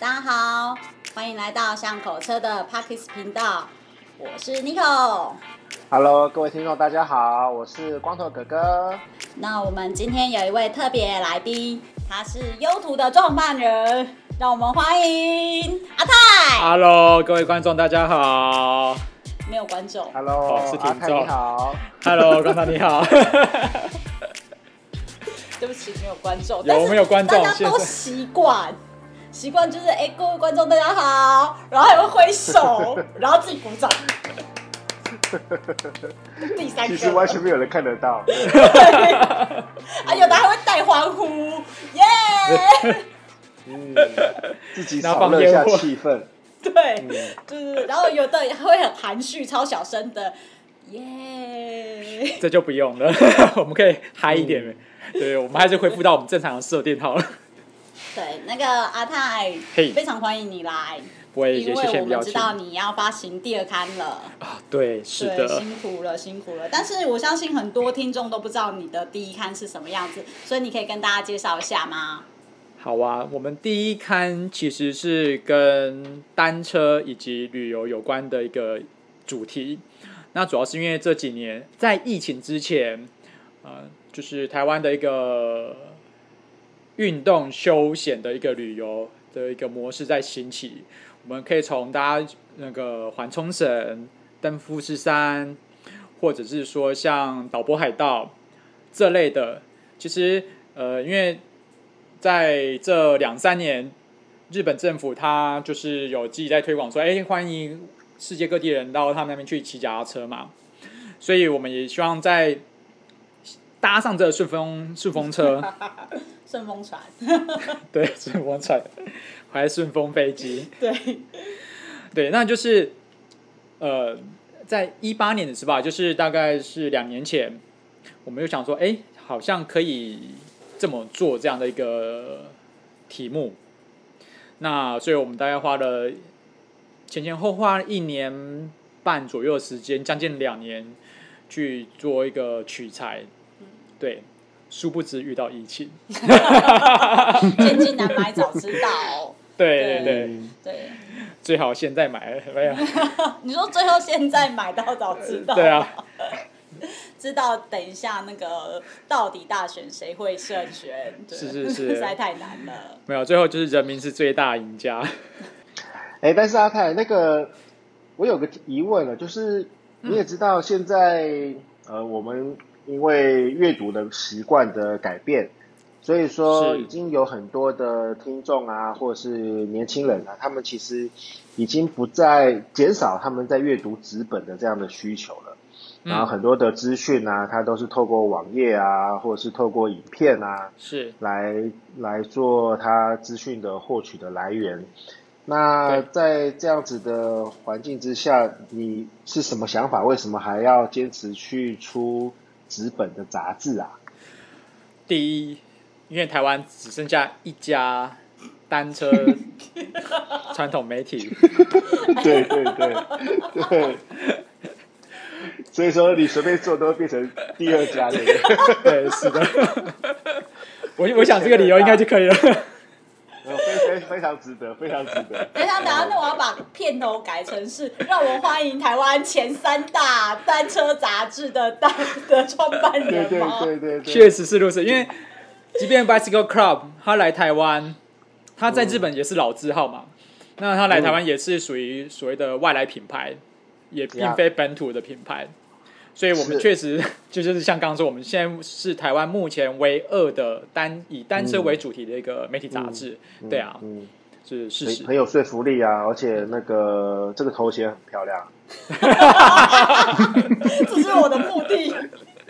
大家好，欢迎来到巷口车的 Podcast 频道，我是 Nico。Hello，各位听众，大家好，我是光头哥哥。那我们今天有一位特别来宾，他是优图的创办人，让我们欢迎阿泰。Hello，各位观众，大家好。没有观众。Hello，哦、是听众。你好。Hello，观众你好。对不起，没有观众。有没有观众？大家都习惯。习惯就是哎，各位观众大家好，然后还会挥手，然后自己鼓掌。第三个，其实完全没有人看得到。对，啊，有的还会带欢呼，耶、yeah! 嗯，自己炒热一下气氛。对，嗯、就是，然后有的还会很含蓄、超小声的，耶、yeah！这就不用了，我们可以嗨一点。嗯、对，我们还是恢复到我们正常的设定好了。对，那个阿泰，hey, 非常欢迎你来。因为我们知道你要发行第二刊了。啊，对，是的。辛苦了，辛苦了。但是我相信很多听众都不知道你的第一刊是什么样子，所以你可以跟大家介绍一下吗？好啊，我们第一刊其实是跟单车以及旅游有关的一个主题。那主要是因为这几年在疫情之前，呃，就是台湾的一个。运动休闲的一个旅游的一个模式在兴起，我们可以从大家那个环冲绳、登富士山，或者是说像岛波海盗这类的。其实，呃，因为在这两三年，日本政府它就是有自己在推广说，哎，欢迎世界各地人到他们那边去骑脚踏车嘛。所以，我们也希望在搭上这个顺风顺风车。顺风船，对，顺风船，还是顺风飞机，对，对，那就是，呃，在一八年的时候吧，就是大概是两年前，我们就想说，哎，好像可以这么做这样的一个题目，那所以我们大概花了前前后后花了一年半左右的时间，将近两年去做一个取材，对。殊不知遇到疫情，千金难买早知道。对对对对，最好现在买没有？你说最后现在买到早知道？对啊，知道等一下那个到底大选谁会胜选？是是是，实在太难了。没有，最后就是人民是最大赢家。哎，但是阿泰，那个我有个疑问了，就是你也知道现在、嗯、呃我们。因为阅读的习惯的改变，所以说已经有很多的听众啊，或者是年轻人啊，他们其实已经不再减少他们在阅读纸本的这样的需求了。然后很多的资讯啊，它都是透过网页啊，或者是透过影片啊，是来来做它资讯的获取的来源。那在这样子的环境之下，你是什么想法？为什么还要坚持去出？纸本的杂志啊，第一，因为台湾只剩下一家单车 传统媒体，对对对 对，所以说你随便做都会变成第二家的，对，是的，我我想这个理由应该就可以了。非非非常值得，非常值得。等一下，等下，那我要把片头改成是让我欢迎台湾前三大单车杂志的大的创办人吗？对对对对，确实是如此。因为即便 Bicycle Club 他来台湾，他在日本也是老字号嘛。那他来台湾也是属于所谓的外来品牌，也并非本土的品牌。所以，我们确实就 就是像刚刚说，我们现在是台湾目前唯二的单以单车为主题的一个媒体杂志，嗯、对啊，嗯，是事实很，有说服力啊，而且那个这个头衔很漂亮，这是我的目的。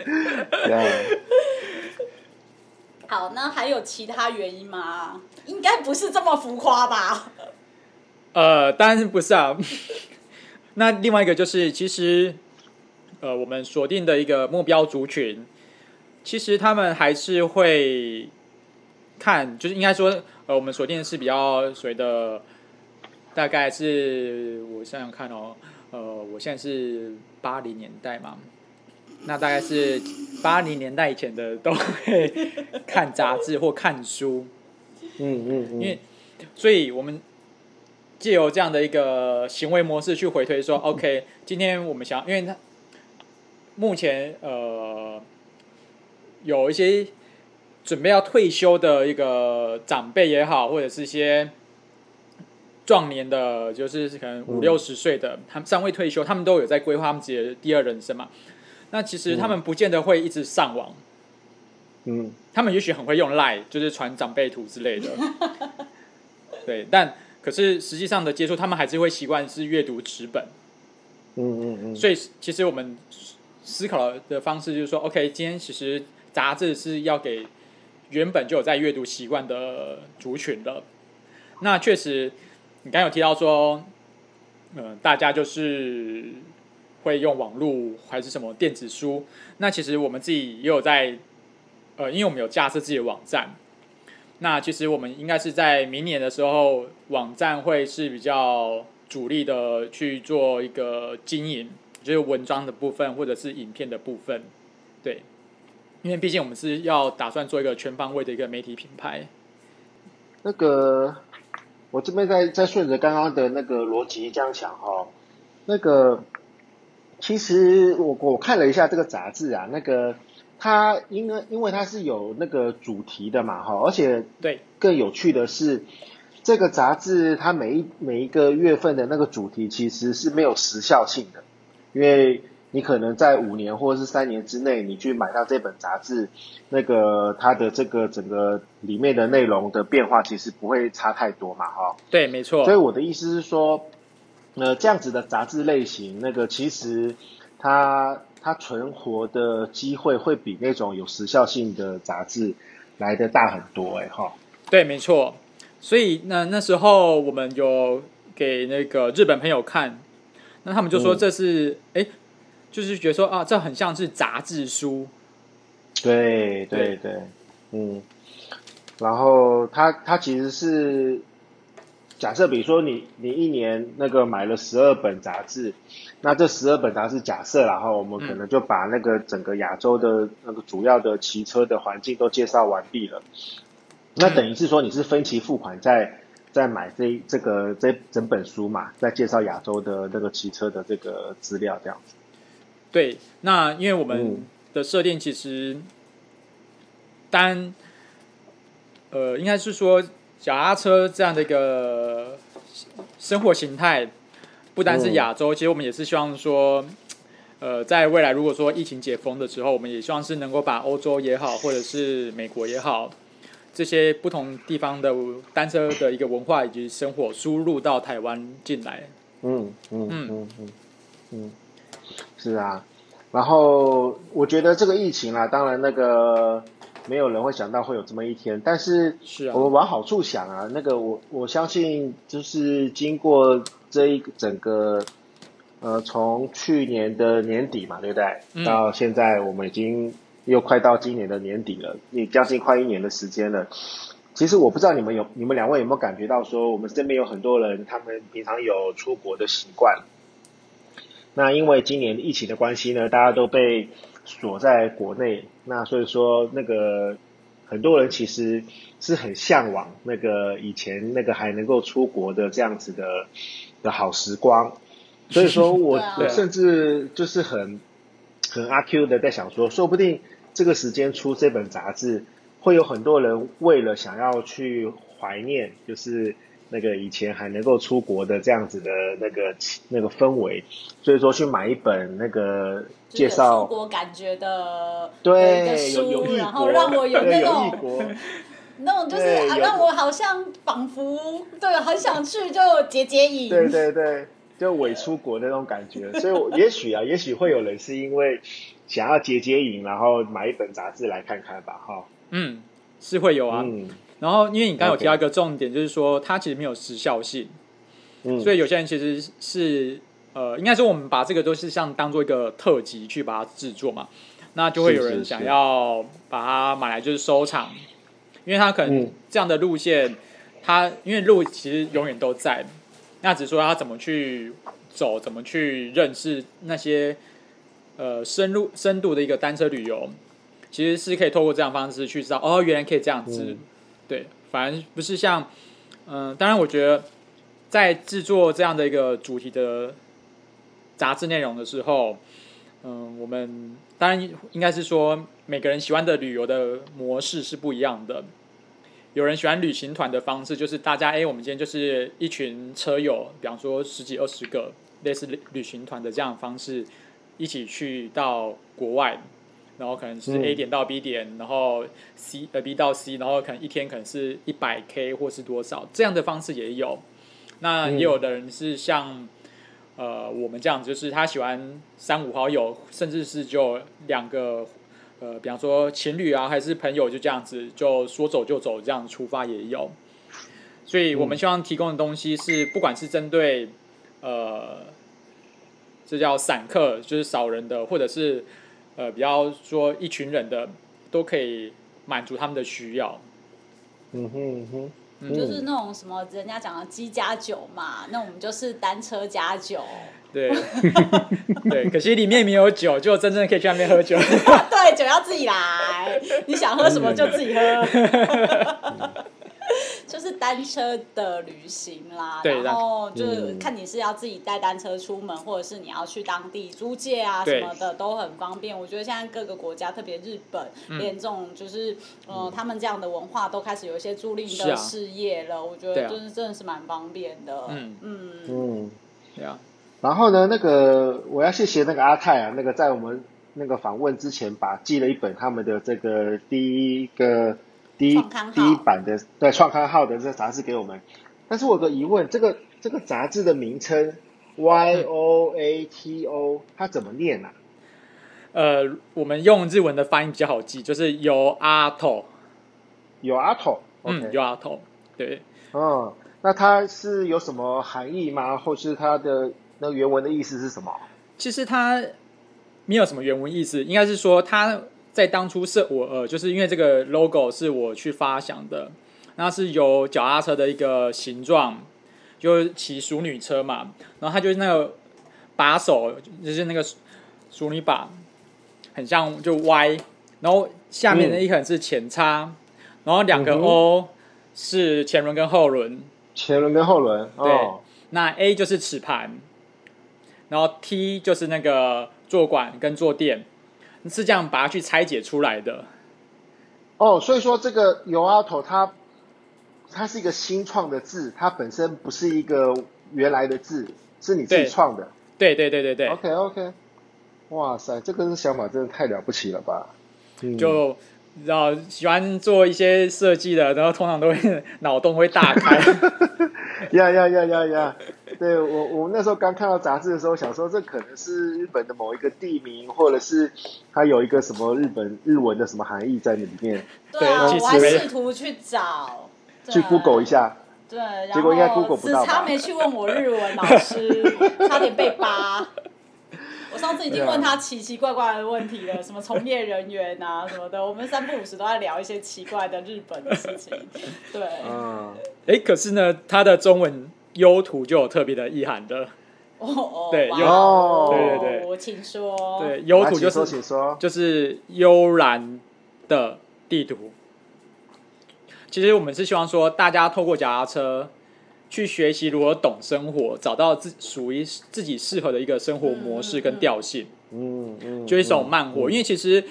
好，那还有其他原因吗？应该不是这么浮夸吧？呃，当然不是啊。那另外一个就是，其实。呃，我们锁定的一个目标族群，其实他们还是会看，就是应该说，呃，我们锁定的是比较所谓的，大概是我想想看哦，呃，我现在是八零年代嘛，那大概是八零年代以前的都会看杂志或看书，嗯嗯，嗯，因为所以我们借由这样的一个行为模式去回推说，OK，今天我们想，因为他目前呃有一些准备要退休的一个长辈也好，或者是一些壮年的，就是可能五六十岁的，他们尚未退休，他们都有在规划他们自己的第二人生嘛。那其实他们不见得会一直上网，嗯，他们也许很会用 Line，就是传长辈图之类的，对，但。可是实际上的接触，他们还是会习惯是阅读纸本。嗯嗯嗯。所以其实我们思考的方式就是说，OK，今天其实杂志是要给原本就有在阅读习惯的族群的。那确实，你刚有提到说，嗯、呃，大家就是会用网络还是什么电子书。那其实我们自己也有在，呃，因为我们有架设自己的网站。那其实我们应该是在明年的时候，网站会是比较主力的去做一个经营，就是文章的部分或者是影片的部分，对，因为毕竟我们是要打算做一个全方位的一个媒体品牌。那个，我这边在在顺着刚刚的那个逻辑这样想哈，那个，其实我我看了一下这个杂志啊，那个。它因为因为它是有那个主题的嘛，哈，而且对更有趣的是，这个杂志它每一每一个月份的那个主题其实是没有时效性的，因为你可能在五年或者是三年之内，你去买到这本杂志，那个它的这个整个里面的内容的变化其实不会差太多嘛，哈。对，没错。所以我的意思是说，呃，这样子的杂志类型，那个其实它。它存活的机会会比那种有时效性的杂志来的大很多，哎哈。对，没错。所以那那时候我们有给那个日本朋友看，那他们就说这是哎、嗯，就是觉得说啊，这很像是杂志书。对对对，对嗯。然后它它其实是。假设比如说你你一年那个买了十二本杂志，那这十二本杂志假设然后我们可能就把那个整个亚洲的那个主要的骑车的环境都介绍完毕了，那等于是说你是分期付款在在买这这个这整本书嘛，在介绍亚洲的那个骑车的这个资料这样子。对，那因为我们的设定其实单呃应该是说。脚踏车这样的一个生活形态，不单是亚洲，其实我们也是希望说，呃，在未来如果说疫情解封的时候，我们也希望是能够把欧洲也好，或者是美国也好，这些不同地方的单车的一个文化以及生活输入到台湾进来。嗯嗯嗯嗯嗯，嗯，是啊。然后我觉得这个疫情啊，当然那个。没有人会想到会有这么一天，但是我们往好处想啊，啊那个我我相信就是经过这一整个，呃，从去年的年底嘛，对不对？嗯、到现在我们已经又快到今年的年底了，也将近快一年的时间了。其实我不知道你们有你们两位有没有感觉到说，我们身边有很多人，他们平常有出国的习惯，那因为今年疫情的关系呢，大家都被。锁在国内，那所以说那个很多人其实是很向往那个以前那个还能够出国的这样子的的好时光，所以说我 我甚至就是很很阿 Q 的在想说，说不定这个时间出这本杂志，会有很多人为了想要去怀念，就是。那个以前还能够出国的这样子的那个那个氛围，所以说去买一本那个介绍出国感觉的对的书，然后让我有那种那种就是啊，让我好像仿佛对很想去就解解瘾，对对对，就伪出国那种感觉。所以我也许啊，也许会有人是因为想要解解瘾，然后买一本杂志来看看吧，哈。嗯，是会有啊。嗯。然后，因为你刚刚有提到一个重点，就是说它其实没有时效性，嗯，所以有些人其实是呃，应该说我们把这个都是像当做一个特辑去把它制作嘛，那就会有人想要把它买来就是收藏，因为它可能这样的路线，它因为路其实永远都在，那只是说他怎么去走，怎么去认识那些呃深入深度的一个单车旅游，其实是可以透过这样方式去知道哦，原来可以这样子。对，反而不是像，嗯、呃，当然，我觉得在制作这样的一个主题的杂志内容的时候，嗯，我们当然应该是说，每个人喜欢的旅游的模式是不一样的。有人喜欢旅行团的方式，就是大家哎，我们今天就是一群车友，比方说十几二十个，类似旅行团的这样的方式，一起去到国外，然后可能是 A 点到 B 点，嗯、然后 C 呃 B 到 C，然后可能一天可能是一百 K 或是多少这样的方式也有。那也有的人是像。呃，我们这样就是他喜欢三五好友，甚至是就两个，呃，比方说情侣啊，还是朋友，就这样子就说走就走，这样出发也有。所以我们希望提供的东西是，不管是针对呃，这叫散客，就是少人的，或者是呃，比较说一群人的，都可以满足他们的需要。嗯哼嗯哼。就是那种什么人家讲的机加酒嘛，那我们就是单车加酒。对，对，可惜里面没有酒，就真正可以去那边喝酒。对，酒要自己来，你想喝什么就自己喝。就是单车的旅行啦，对然后就是看你是要自己带单车出门，嗯、或者是你要去当地租借啊什么的，都很方便。我觉得现在各个国家，特别日本，嗯、连这种就是呃，嗯、他们这样的文化都开始有一些租赁的事业了。啊、我觉得就是真的是蛮方便的。嗯嗯嗯，对啊。然后呢，那个我要谢谢那个阿泰啊，那个在我们那个访问之前，把寄了一本他们的这个第一个。第一第一版的对创刊号的这个杂志给我们，但是我有个疑问，这个这个杂志的名称 Y O A T O 它怎么念啊？呃，我们用日文的发音比较好记，就是有阿头，有阿头，嗯，有阿头，对，嗯，那它是有什么含义吗？或是它的那个原文的意思是什么？其实它没有什么原文意思，应该是说它。在当初是我呃，就是因为这个 logo 是我去发想的，那是有脚踏车的一个形状，就是骑淑女车嘛，然后它就是那个把手，就是那个淑女把，很像就 Y，然后下面的一横是前叉，嗯、然后两个 O 是前轮跟后轮，前轮跟后轮，对，哦、那 A 就是齿盘，然后 T 就是那个坐管跟坐垫。是这样把它去拆解出来的，哦，所以说这个有阿头它它是一个新创的字，它本身不是一个原来的字，是你自己创的。对对对对对。OK OK，哇塞，这个想法真的太了不起了吧！嗯、就然后喜欢做一些设计的，然后通常都会 脑洞会大开。呀呀呀呀呀！对我，我那时候刚看到杂志的时候，想说这可能是日本的某一个地名，或者是它有一个什么日本日文的什么含义在里面。对啊，我还试图去找，去 Google 一下。对，结果应该 Google 不到。只差没去问我日文老师，差点被扒。我上次已经问他奇奇怪怪的问题了，什么从业人员啊什么的，我们三不五时都在聊一些奇怪的日本的事情。对，嗯，哎，可是呢，他的中文。优图就有特别的意涵的，哦哦，对，优，对对对，我请说，对，优图就是就是悠然的地图。其实我们是希望说，大家透过脚踏车去学习如何懂生活，找到自属于自己适合的一个生活模式跟调性。嗯嗯，就一种慢活，因为其实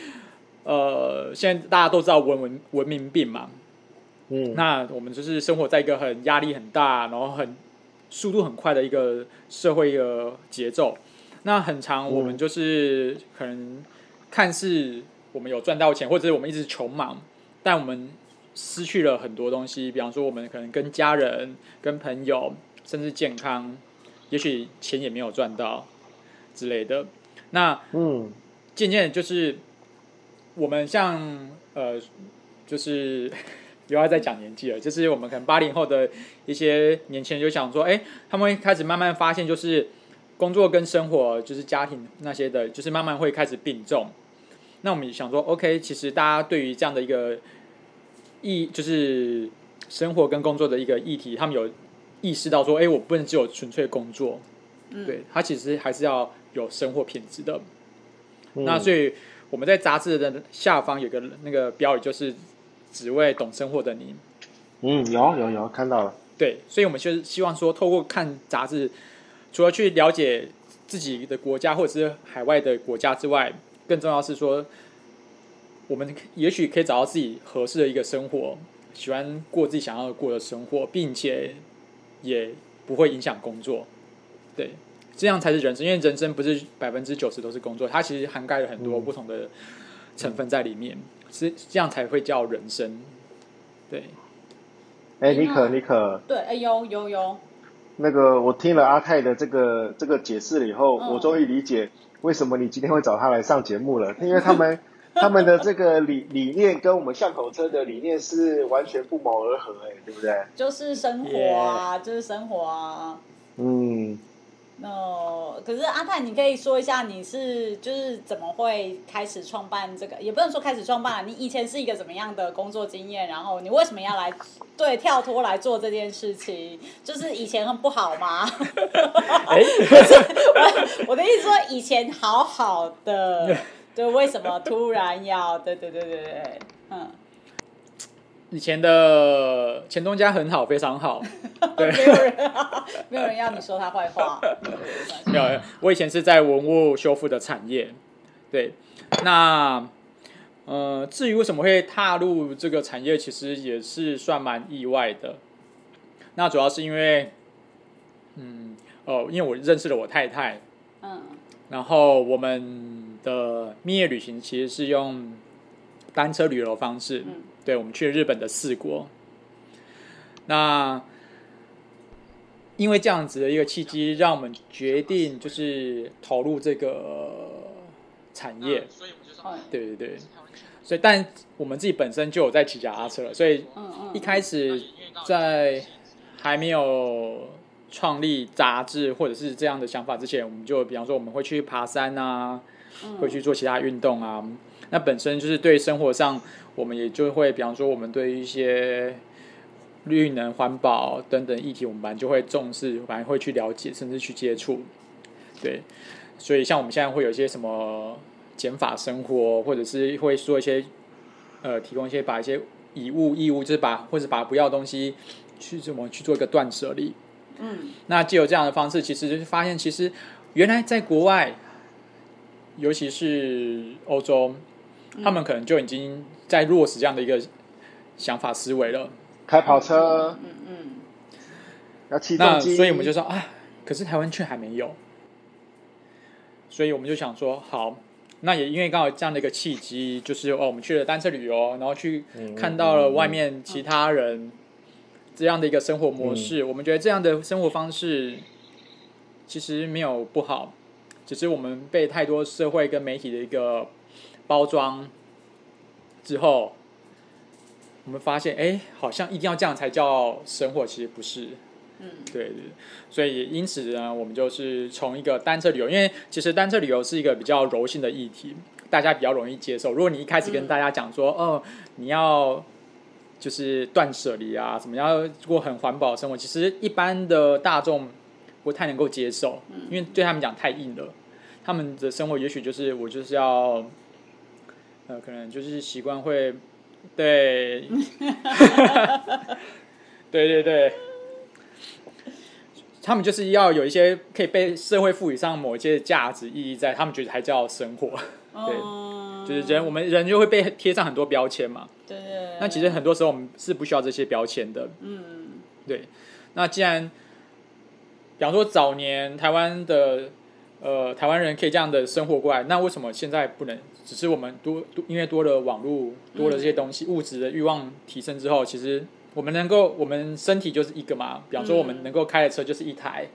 呃，现在大家都知道文文文明病嘛，嗯，那我们就是生活在一个很压力很大，然后很。速度很快的一个社会一个节奏，那很长我们就是可能看似我们有赚到钱，或者是我们一直穷忙，但我们失去了很多东西。比方说，我们可能跟家人、跟朋友，甚至健康，也许钱也没有赚到之类的。那嗯，渐渐就是我们像呃，就是。又要再讲年纪了，就是我们可能八零后的一些年轻人就想说，哎，他们会开始慢慢发现，就是工作跟生活，就是家庭那些的，就是慢慢会开始并重。那我们也想说，OK，其实大家对于这样的一个议，就是生活跟工作的一个议题，他们有意识到说，哎，我不能只有纯粹工作，嗯、对他其实还是要有生活品质的。嗯、那所以我们在杂志的下方有个那个标语，就是。只为懂生活的你，嗯，有有有看到了，对，所以我们就是希望说，透过看杂志，除了去了解自己的国家或者是海外的国家之外，更重要是说，我们也许可以找到自己合适的一个生活，喜欢过自己想要过的生活，并且也不会影响工作。对，这样才是人生，因为人生不是百分之九十都是工作，它其实涵盖了很多不同的成分在里面，是、嗯、这样才会叫人生。对。哎，妮可，妮可，对，哎，有有有。那个，我听了阿泰的这个这个解释了以后，嗯、我终于理解为什么你今天会找他来上节目了，因为他们 他们的这个理理念跟我们巷口车的理念是完全不谋而合，哎，对不对？就是生活啊，Yeah. 就是生活啊。嗯。哦可是阿泰，你可以说一下你是就是怎么会开始创办这个？也不能说开始创办，你以前是一个怎么样的工作经验？然后你为什么要来对跳脱来做这件事情？就是以前很不好吗？欸、我我的意思说以前好好的，对，为什么突然要？对对对对对，嗯。以前的前东家很好，非常好。对，没有人，没有人要你说他坏话。没有，我以前是在文物修复的产业。对，那呃，至于为什么会踏入这个产业，其实也是算蛮意外的。那主要是因为，嗯，哦，因为我认识了我太太。嗯。然后我们的蜜月旅行其实是用单车旅游方式。嗯对，我们去了日本的四国。那因为这样子的一个契机，让我们决定就是投入这个产业。对对对，所以但我们自己本身就有在骑脚踏车了，所以一开始在还没有创立杂志或者是这样的想法之前，我们就比方说我们会去爬山啊，会去做其他运动啊。那本身就是对生活上。我们也就会，比方说，我们对于一些绿能、环保等等议题，我们反正就会重视，反正会去了解，甚至去接触。对，所以像我们现在会有一些什么减法生活，或者是会说一些，呃，提供一些把一些以物易物，就是把或者把不要的东西去怎么去做一个断舍离。嗯，那既有这样的方式，其实就是发现，其实原来在国外，尤其是欧洲。他们可能就已经在落实这样的一个想法思维了。开跑车，嗯嗯，要骑。那所以我们就说啊，可是台湾却还没有。所以我们就想说，好，那也因为刚好这样的一个契机，就是哦，我们去了单车旅游，然后去看到了外面其他人这样的一个生活模式。我们觉得这样的生活方式其实没有不好，只是我们被太多社会跟媒体的一个。包装之后，我们发现，哎，好像一定要这样才叫生活，其实不是。嗯，对对，所以因此呢，我们就是从一个单车旅游，因为其实单车旅游是一个比较柔性的议题，大家比较容易接受。如果你一开始跟大家讲说，嗯、哦，你要就是断舍离啊，怎么样过很环保的生活，其实一般的大众不太能够接受，因为对他们讲太硬了。他们的生活也许就是我就是要。呃，可能就是习惯会，对，对对对，他们就是要有一些可以被社会赋予上某一些价值意义在，他们觉得还叫生活，对，就是人，我们人就会被贴上很多标签嘛，对，那其实很多时候我们是不需要这些标签的，嗯，对，那既然，比方说早年台湾的。呃，台湾人可以这样的生活过来，那为什么现在不能？只是我们多多因为多了网络，多了这些东西，嗯、物质的欲望提升之后，其实我们能够，我们身体就是一个嘛。比方说，我们能够开的车就是一台，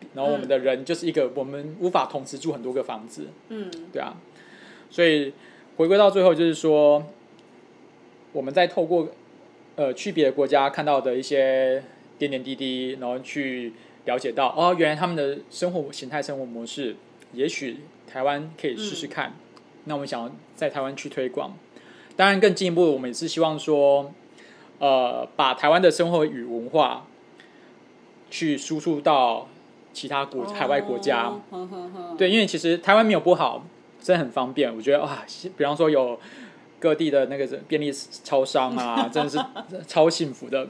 嗯、然后我们的人就是一个，我们无法同时住很多个房子。嗯，对啊。所以回归到最后，就是说，我们在透过呃去别的国家看到的一些点点滴滴，然后去。了解到哦，原来他们的生活形态、生活模式，也许台湾可以试试看。嗯、那我们想要在台湾去推广，当然更进一步，我们也是希望说，呃，把台湾的生活与文化去输出到其他国、海外国家。对，因为其实台湾没有不好，真的很方便。我觉得哇，比方说有各地的那个便利超商啊，真的是 超幸福的。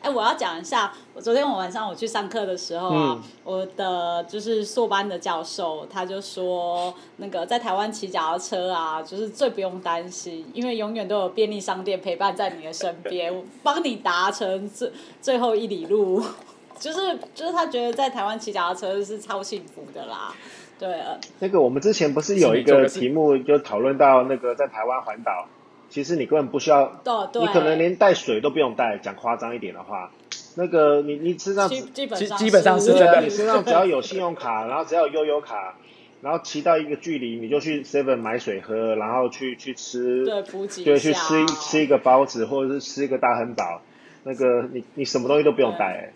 哎，我要讲一下，我昨天我晚上我去上课的时候啊，嗯、我的就是硕班的教授他就说，那个在台湾骑脚踏车啊，就是最不用担心，因为永远都有便利商店陪伴在你的身边，帮你达成最最后一里路。就是就是他觉得在台湾骑脚踏车是超幸福的啦。对啊，那个我们之前不是有一个题目就讨论到那个在台湾环岛。其实你根本不需要，你可能连带水都不用带。讲夸张一点的话，那个你你身上基基本上基本上是真的，你身上只要有信用卡，然后只要有悠游卡，然后骑到一个距离，你就去 Seven 买水喝，然后去去吃，对，补给，对，去吃吃一个包子，或者是吃一个大汉堡，那个你你什么东西都不用带，欸，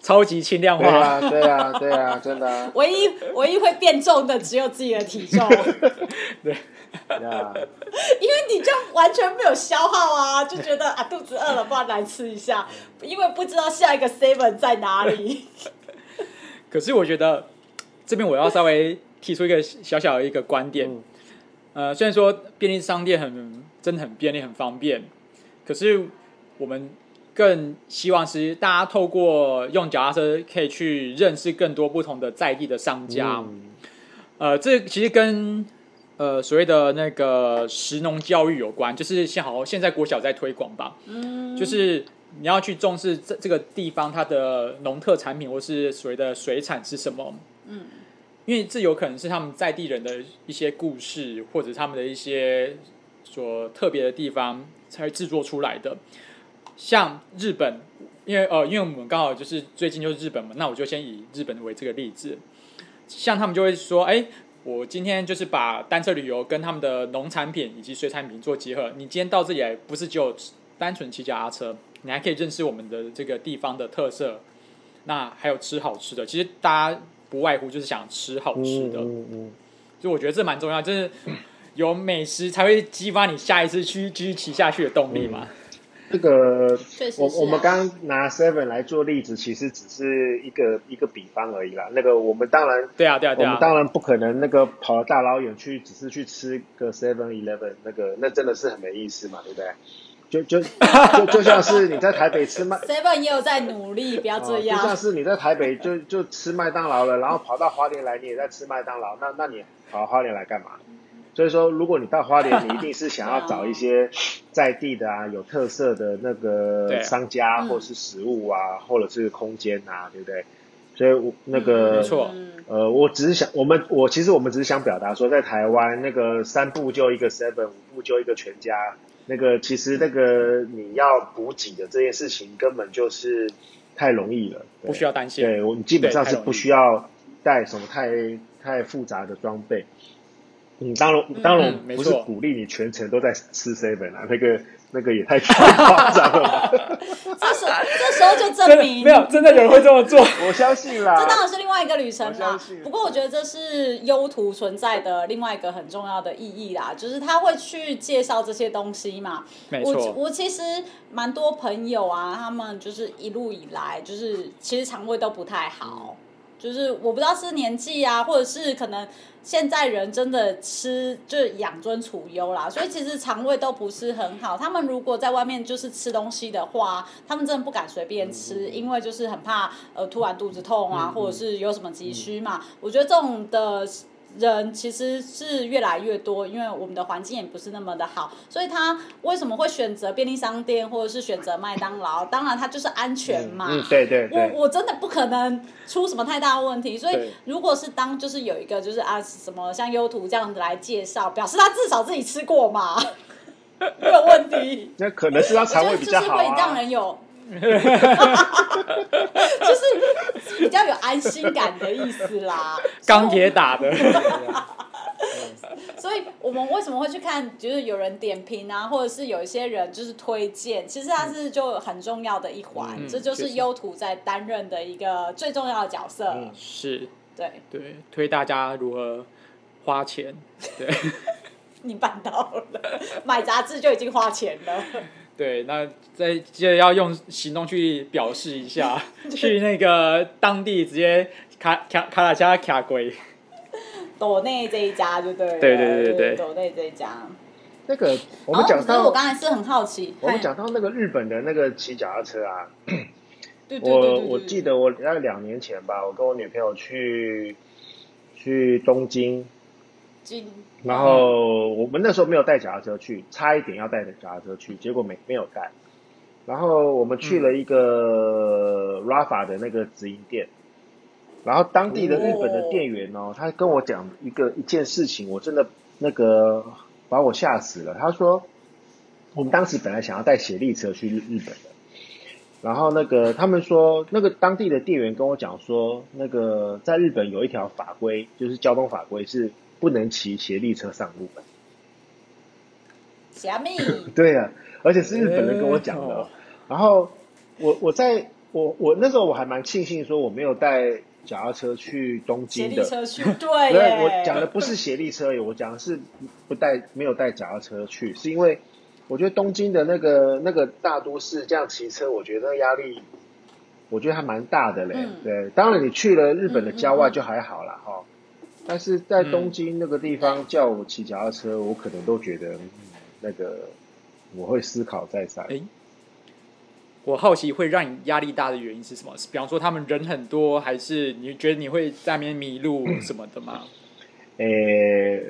超级轻量化，对啊，对啊，对啊，真的，啊。唯一唯一会变重的只有自己的体重，对。Yeah. 因为你就完全没有消耗啊，就觉得啊肚子饿了，不然来吃一下，因为不知道下一个 seven 在哪里。可是我觉得这边我要稍微提出一个小小的一个观点，嗯、呃，虽然说便利商店很真的很便利很方便，可是我们更希望是大家透过用脚踏车可以去认识更多不同的在地的商家，嗯、呃，这其实跟。呃，所谓的那个食农教育有关，就是像好现在国小在推广吧，嗯，就是你要去重视这这个地方它的农特产品或是所谓的水产是什么，嗯，因为这有可能是他们在地人的一些故事，或者他们的一些所特别的地方才制作出来的。像日本，因为呃，因为我们刚好就是最近就是日本嘛，那我就先以日本为这个例子，像他们就会说，哎。我今天就是把单车旅游跟他们的农产品以及水产品做结合。你今天到这里来，不是只有单纯骑脚踏车，你还可以认识我们的这个地方的特色。那还有吃好吃的，其实大家不外乎就是想吃好吃的。嗯嗯。就我觉得这蛮重要，就是有美食才会激发你下一次去继续骑下去的动力嘛。这个，我我们刚拿 Seven 来做例子，其实只是一个一个比方而已啦。那个我们当然，对啊对啊对啊，我们当然不可能那个跑了大老远去，只是去吃个 Seven Eleven，那个那真的是很没意思嘛，对不对？就就就 就像是你在台北吃麦 Seven 也有在努力，不要这样。就像是你在台北就就吃麦当劳了，然后跑到花莲来，你也在吃麦当劳，那那你跑到花莲来干嘛？所以说，如果你到花莲，你一定是想要找一些在地的啊，有特色的那个商家，或者是食物啊，嗯、或者是空间啊，对不对？所以我那个，没错，呃，我只是想，我们我其实我们只是想表达说，在台湾那个三步就一个 seven，五步就一个全家，那个其实那个你要补给的这件事情根本就是太容易了，不需要担心。对，我们基本上是不需要带什么太太复杂的装备。嗯，当然，当然不是鼓励你全程都在吃 seven 啊，那个那个也太夸张了。这时这时候就证明没有真的有人会这么做，我相信啦。这当然是另外一个旅程啦。不过我觉得这是优图存在的另外一个很重要的意义啦，就是他会去介绍这些东西嘛。没错。我我其实蛮多朋友啊，他们就是一路以来就是其实肠胃都不太好。就是我不知道是年纪啊，或者是可能现在人真的吃就是养尊处优啦，所以其实肠胃都不是很好。他们如果在外面就是吃东西的话，他们真的不敢随便吃，因为就是很怕呃突然肚子痛啊，或者是有什么急需嘛。我觉得这种的。人其实是越来越多，因为我们的环境也不是那么的好，所以他为什么会选择便利商店或者是选择麦当劳？当然，他就是安全嘛。嗯，对对对。我我真的不可能出什么太大的问题，所以如果是当就是有一个就是啊什么像优图这样子来介绍，表示他至少自己吃过嘛，没有问题。那可能是他肠胃比较好啊。就是会让人有。就是比较有安心感的意思啦，钢铁打的。所以，我们为什么会去看？就是有人点评啊，或者是有一些人就是推荐，其实它是就很重要的一环，嗯、这就是优图在担任的一个最重要的角色。嗯、是，对对，推大家如何花钱。对，你办到了，买杂志就已经花钱了。对，那再接着要用行动去表示一下，去那个当地直接卡卡卡拉加卡龟，斗内这一家就对了，对对对对，斗内这一家。那个我们讲到，哦、我刚才是很好奇，我们讲到那个日本的那个骑脚踏车啊，对对对对我我记得我大概两年前吧，我跟我女朋友去去东京，京然后我们那时候没有带脚踏车去，差一点要带着脚踏车去，结果没没有带。然后我们去了一个 Rafa 的那个直营店，然后当地的日本的店员哦，他跟我讲一个一件事情，我真的那个把我吓死了。他说，我们当时本来想要带协力车去日日本的，然后那个他们说，那个当地的店员跟我讲说，那个在日本有一条法规，就是交通法规是不能骑协力车上路的。虾米？对啊，而且是日本人跟我讲的。欸然后我我在我我那时候我还蛮庆幸说我没有带脚踏车去东京的，协力车去，对，我讲的不是斜力车，我讲的是不带没有带脚踏车去，是因为我觉得东京的那个那个大都市这样骑车，我觉得压力我觉得还蛮大的嘞。嗯、对，当然你去了日本的郊外就还好啦。哈、嗯嗯，但是在东京那个地方叫我骑脚踏车，我可能都觉得、嗯、那个我会思考再三。欸我好奇会让你压力大的原因是什么？是比方说他们人很多，还是你觉得你会在那边迷路 什么的吗？呃、欸，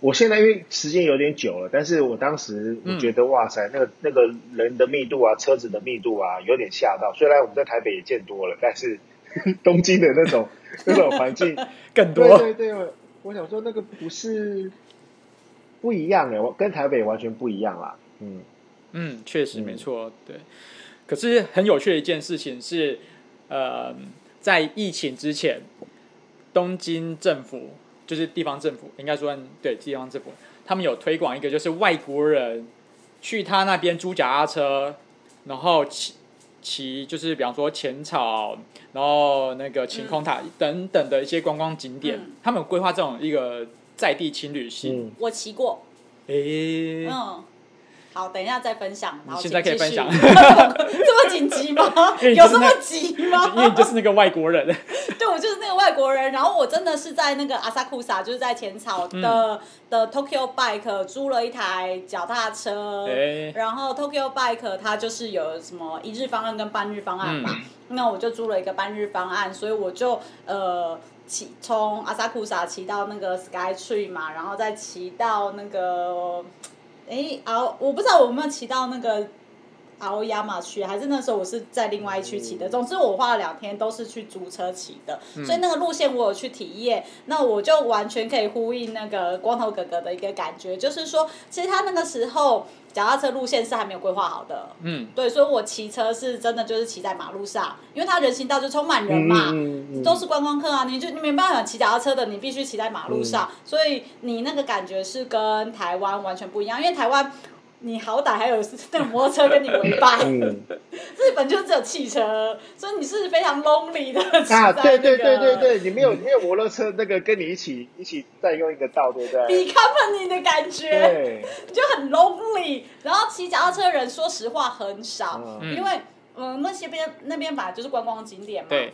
我现在因为时间有点久了，但是我当时我觉得、嗯、哇塞，那个那个人的密度啊，车子的密度啊，有点吓到。虽然我们在台北也见多了，但是 东京的那种 那种环境 更多。对对对，我想说那个不是不一样哎，我跟台北完全不一样啦。嗯。嗯，确实没错，对。可是很有趣的一件事情是，呃，在疫情之前，东京政府就是地方政府，应该说对地方政府，他们有推广一个，就是外国人去他那边租脚踏车，然后骑骑，就是比方说浅草，然后那个晴空塔等等的一些观光景点，嗯、他们有规划这种一个在地轻旅行。嗯、我骑过。诶、欸。嗯。好，等一下再分享。然后现在可以分享，这么紧急吗？有这么急吗？因为你就是那个外国人。对，我就是那个外国人。然后我真的是在那个阿萨库萨，就是在浅草的、嗯、的 Tokyo Bike 租了一台脚踏车。欸、然后 Tokyo Bike 它就是有什么一日方案跟半日方案嘛。嗯、那我就租了一个半日方案，所以我就呃骑从阿萨库萨骑到那个 Sky Tree 嘛，然后再骑到那个。哎，熬我不知道我有没有骑到那个熬亚马区，还是那时候我是在另外一区骑的。总之我花了两天都是去租车骑的，嗯、所以那个路线我有去体验。那我就完全可以呼应那个光头哥哥的一个感觉，就是说，其实他那个时候脚踏车路线是还没有规划好的。嗯，对，所以我骑车是真的就是骑在马路上，因为它人行道就充满人嘛，嗯嗯、都是观光客啊，你就你没办法骑脚踏车的，你必须骑在马路上，嗯、所以你那个感觉是跟台湾完全不一样，因为台湾。你好歹还有那个摩托车跟你为伴，嗯、日本就只有汽车，所以你是非常 lonely 的、那个。啊，对对对对对，你没有没有摩托车那个跟你一起一起在用一个道，对不对？比 company 的感觉，你就很 lonely。然后骑脚踏车的人，说实话很少，嗯、因为嗯那些边那边本来就是观光景点嘛。对。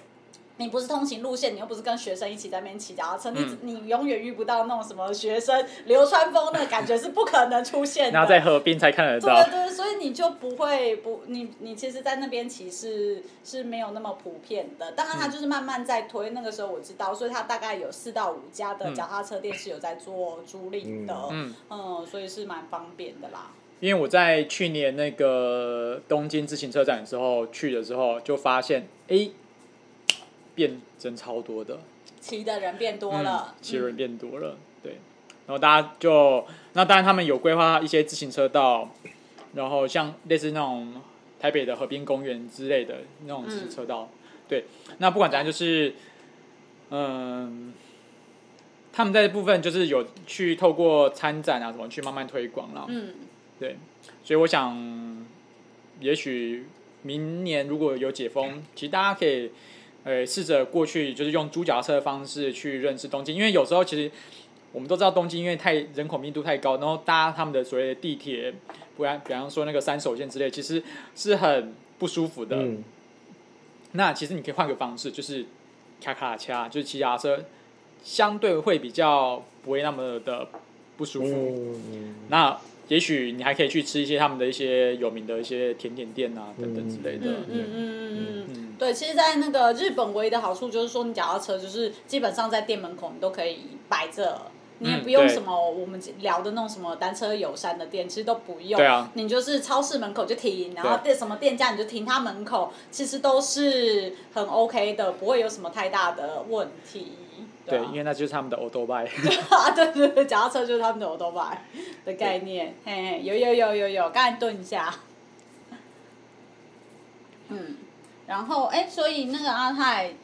你不是通勤路线，你又不是跟学生一起在那边骑脚踏车，嗯、你你永远遇不到那种什么学生流川枫那个感觉是不可能出现的。然后在河边才看得到。对对，所以你就不会不你你其实，在那边骑是是没有那么普遍的。当然，他就是慢慢在推。嗯、那个时候我知道，所以他大概有四到五家的脚踏车店是有在做租赁的。嗯，嗯，所以是蛮方便的啦。因为我在去年那个东京自行车展的时候去的时候，就发现哎。欸变真超多的，骑的人变多了，骑、嗯、的人变多了，嗯、对，然后大家就那当然他们有规划一些自行车道，然后像类似那种台北的河滨公园之类的那种自行车道，嗯、对，那不管怎样就是，嗯，他们在这部分就是有去透过参展啊什么去慢慢推广了，嗯，对，所以我想，也许明年如果有解封，其实大家可以。呃，试着过去就是用租脚踏车的方式去认识东京，因为有时候其实我们都知道东京因为太人口密度太高，然后搭他们的所谓的地铁，不然比方说那个三手线之类，其实是很不舒服的。嗯、那其实你可以换个方式，就是卡卡恰，就是骑脚踏车，相对会比较不会那么的不不舒服。嗯、那也许你还可以去吃一些他们的一些有名的一些甜点店啊，等等之类的。嗯嗯嗯嗯嗯。对，其实，在那个日本唯一的好处就是说，你脚踏车就是基本上在店门口你都可以摆着。你也不用什么我们聊的那种什么单车友善的店，其实都不用。对啊。你就是超市门口就停，然后店什么店家你就停他门口，其实都是很 OK 的，不会有什么太大的问题。对，因为那就是他们的欧多拜。对对对，脚踏车就是他们的欧多拜的概念。嘿嘿，有有有有有，刚才顿一下。嗯，然后哎，所以那个阿泰。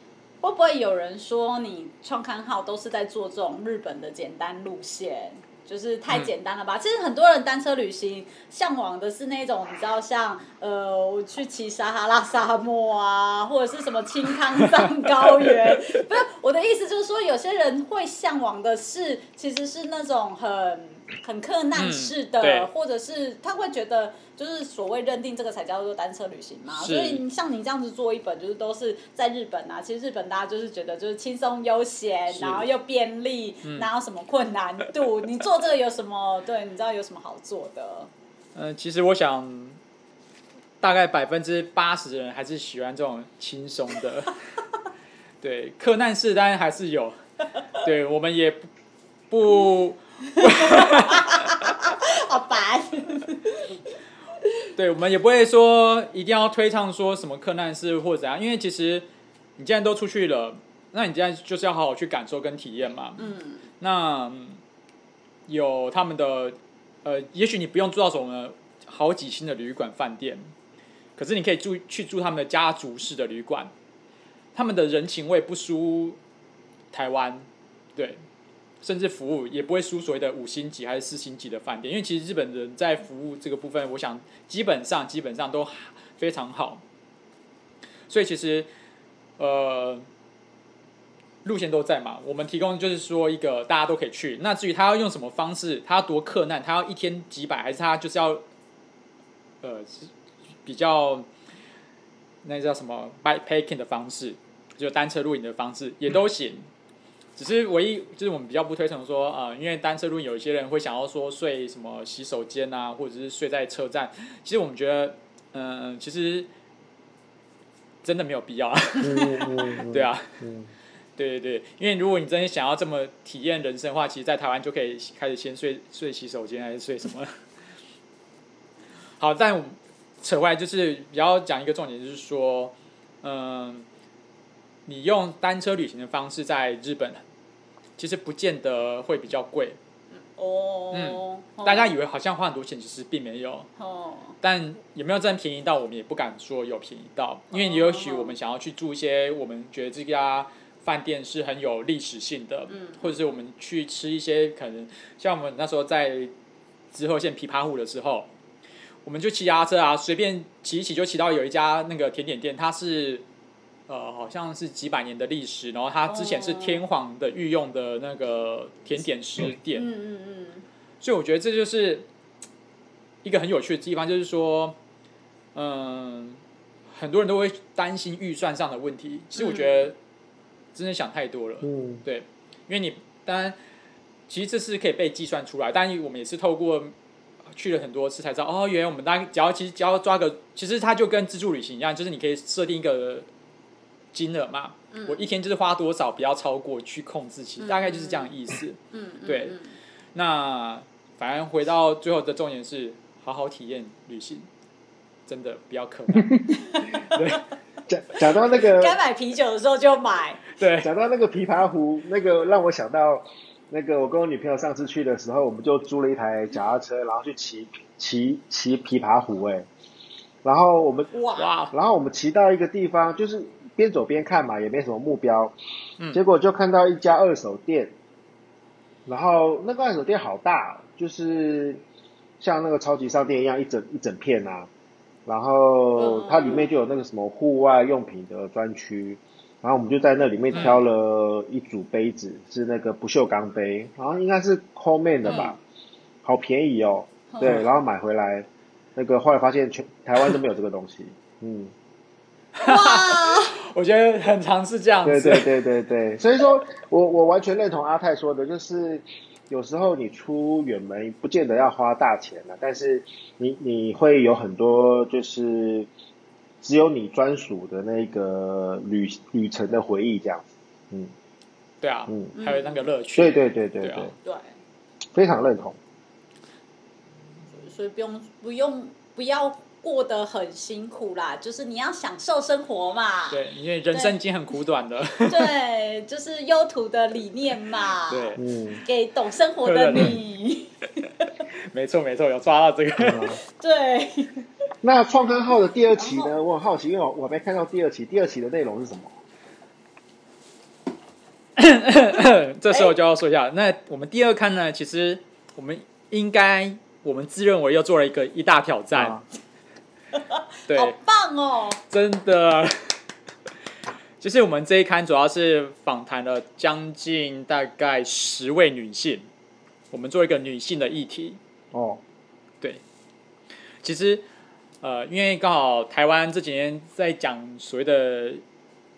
会不会有人说你创刊号都是在做这种日本的简单路线，就是太简单了吧？嗯、其实很多人单车旅行向往的是那种，你知道像呃，我去骑撒哈拉沙漠啊，或者是什么青康藏高原。不是，我的意思就是说，有些人会向往的是，其实是那种很。很克难式的，嗯、或者是他会觉得，就是所谓认定这个才叫做单车旅行嘛。所以像你这样子做一本，就是都是在日本啊。其实日本大家就是觉得就是轻松悠闲，然后又便利，哪有什么困难度？你做这个有什么？对，你知道有什么好做的？嗯、呃，其实我想，大概百分之八十的人还是喜欢这种轻松的。对，克难式当然还是有。对，我们也不。不。好白。对，我们也不会说一定要推倡说什么克难式或者怎样，因为其实你既然都出去了，那你现在就是要好好去感受跟体验嘛。嗯。那有他们的呃，也许你不用住到什么好几星的旅馆饭店，可是你可以住去住他们的家族式的旅馆，他们的人情味不输台湾，对。甚至服务也不会输所谓的五星级还是四星级的饭店，因为其实日本人在服务这个部分，我想基本上基本上都非常好。所以其实呃路线都在嘛，我们提供就是说一个大家都可以去。那至于他要用什么方式，他要多克难，他要一天几百，还是他就是要呃比较那叫什么 bikepacking 的方式，就单车露营的方式也都行。只是唯一就是我们比较不推崇说，呃，因为单车路有一些人会想要说睡什么洗手间啊，或者是睡在车站。其实我们觉得，嗯、呃，其实真的没有必要啊。对啊，对对对，因为如果你真的想要这么体验人生的话，其实，在台湾就可以开始先睡睡洗手间，还是睡什么？好，但扯回来就是比较讲一个重点，就是说，嗯、呃，你用单车旅行的方式在日本。其实不见得会比较贵，哦，嗯，大家以为好像花很多钱，其实并没有，哦，但有没有真便宜到，我们也不敢说有便宜到，因为也许我们想要去住一些我们觉得这家饭店是很有历史性的，嗯，或者是我们去吃一些可能像我们那时候在之后县琵琶湖的时候，我们就骑脚踏车啊，随便骑一骑就骑到有一家那个甜点店，它是。呃，好像是几百年的历史，然后它之前是天皇的御用的那个甜点食店，嗯嗯嗯，所以我觉得这就是一个很有趣的地方，就是说，嗯，很多人都会担心预算上的问题，其实我觉得真的想太多了，嗯，对，因为你当然其实这是可以被计算出来，但我们也是透过去了很多次才知道，哦，原来我们大概只要其实只要抓个，其实它就跟自助旅行一样，就是你可以设定一个。金额嘛，嗯、我一天就是花多少，不要超过去控制其实、大概就是这样的意思。嗯，对。嗯、那反正回到最后的重点是，好好体验旅行，真的不要克难。对，讲讲到那个该买啤酒的时候就买。对，讲到那个琵琶湖，那个让我想到，那个我跟我女朋友上次去的时候，我们就租了一台脚踏车，然后去骑骑骑琵琶湖，哎，然后我们哇，然后我们骑到一个地方，就是。边走边看嘛，也没什么目标，嗯，结果就看到一家二手店，然后那个二手店好大，就是像那个超级商店一样，一整一整片啊，然后它里面就有那个什么户外用品的专区，然后我们就在那里面挑了一组杯子，嗯、是那个不锈钢杯，然后应该是 Coleman 的吧，嗯、好便宜哦，对，然后买回来，那个后来发现全台湾都没有这个东西，嗯。哇，我觉得很常是这样子。对对对对对，所以说我我完全认同阿泰说的，就是有时候你出远门不见得要花大钱了，但是你你会有很多就是只有你专属的那个旅旅程的回忆这样子，嗯，对啊，嗯，还有那个乐趣，对对对对对对，对，非常认同。所以不用不用不要过得很辛苦啦，就是你要享受生活嘛。对，因为人生已经很苦短的。对，就是优图的理念嘛。对，嗯，给懂生活的你。没错没错，有抓到这个。嗯、对。那创刊号的第二期呢？我很好奇，因为我我没看到第二期，第二期的内容是什么？这时候就要说一下，欸、那我们第二刊呢？其实我们应该。我们自认为又做了一个一大挑战，啊、对，好棒哦！真的，就是我们这一刊主要是访谈了将近大概十位女性，我们做一个女性的议题哦。对，其实呃，因为刚好台湾这几年在讲所谓的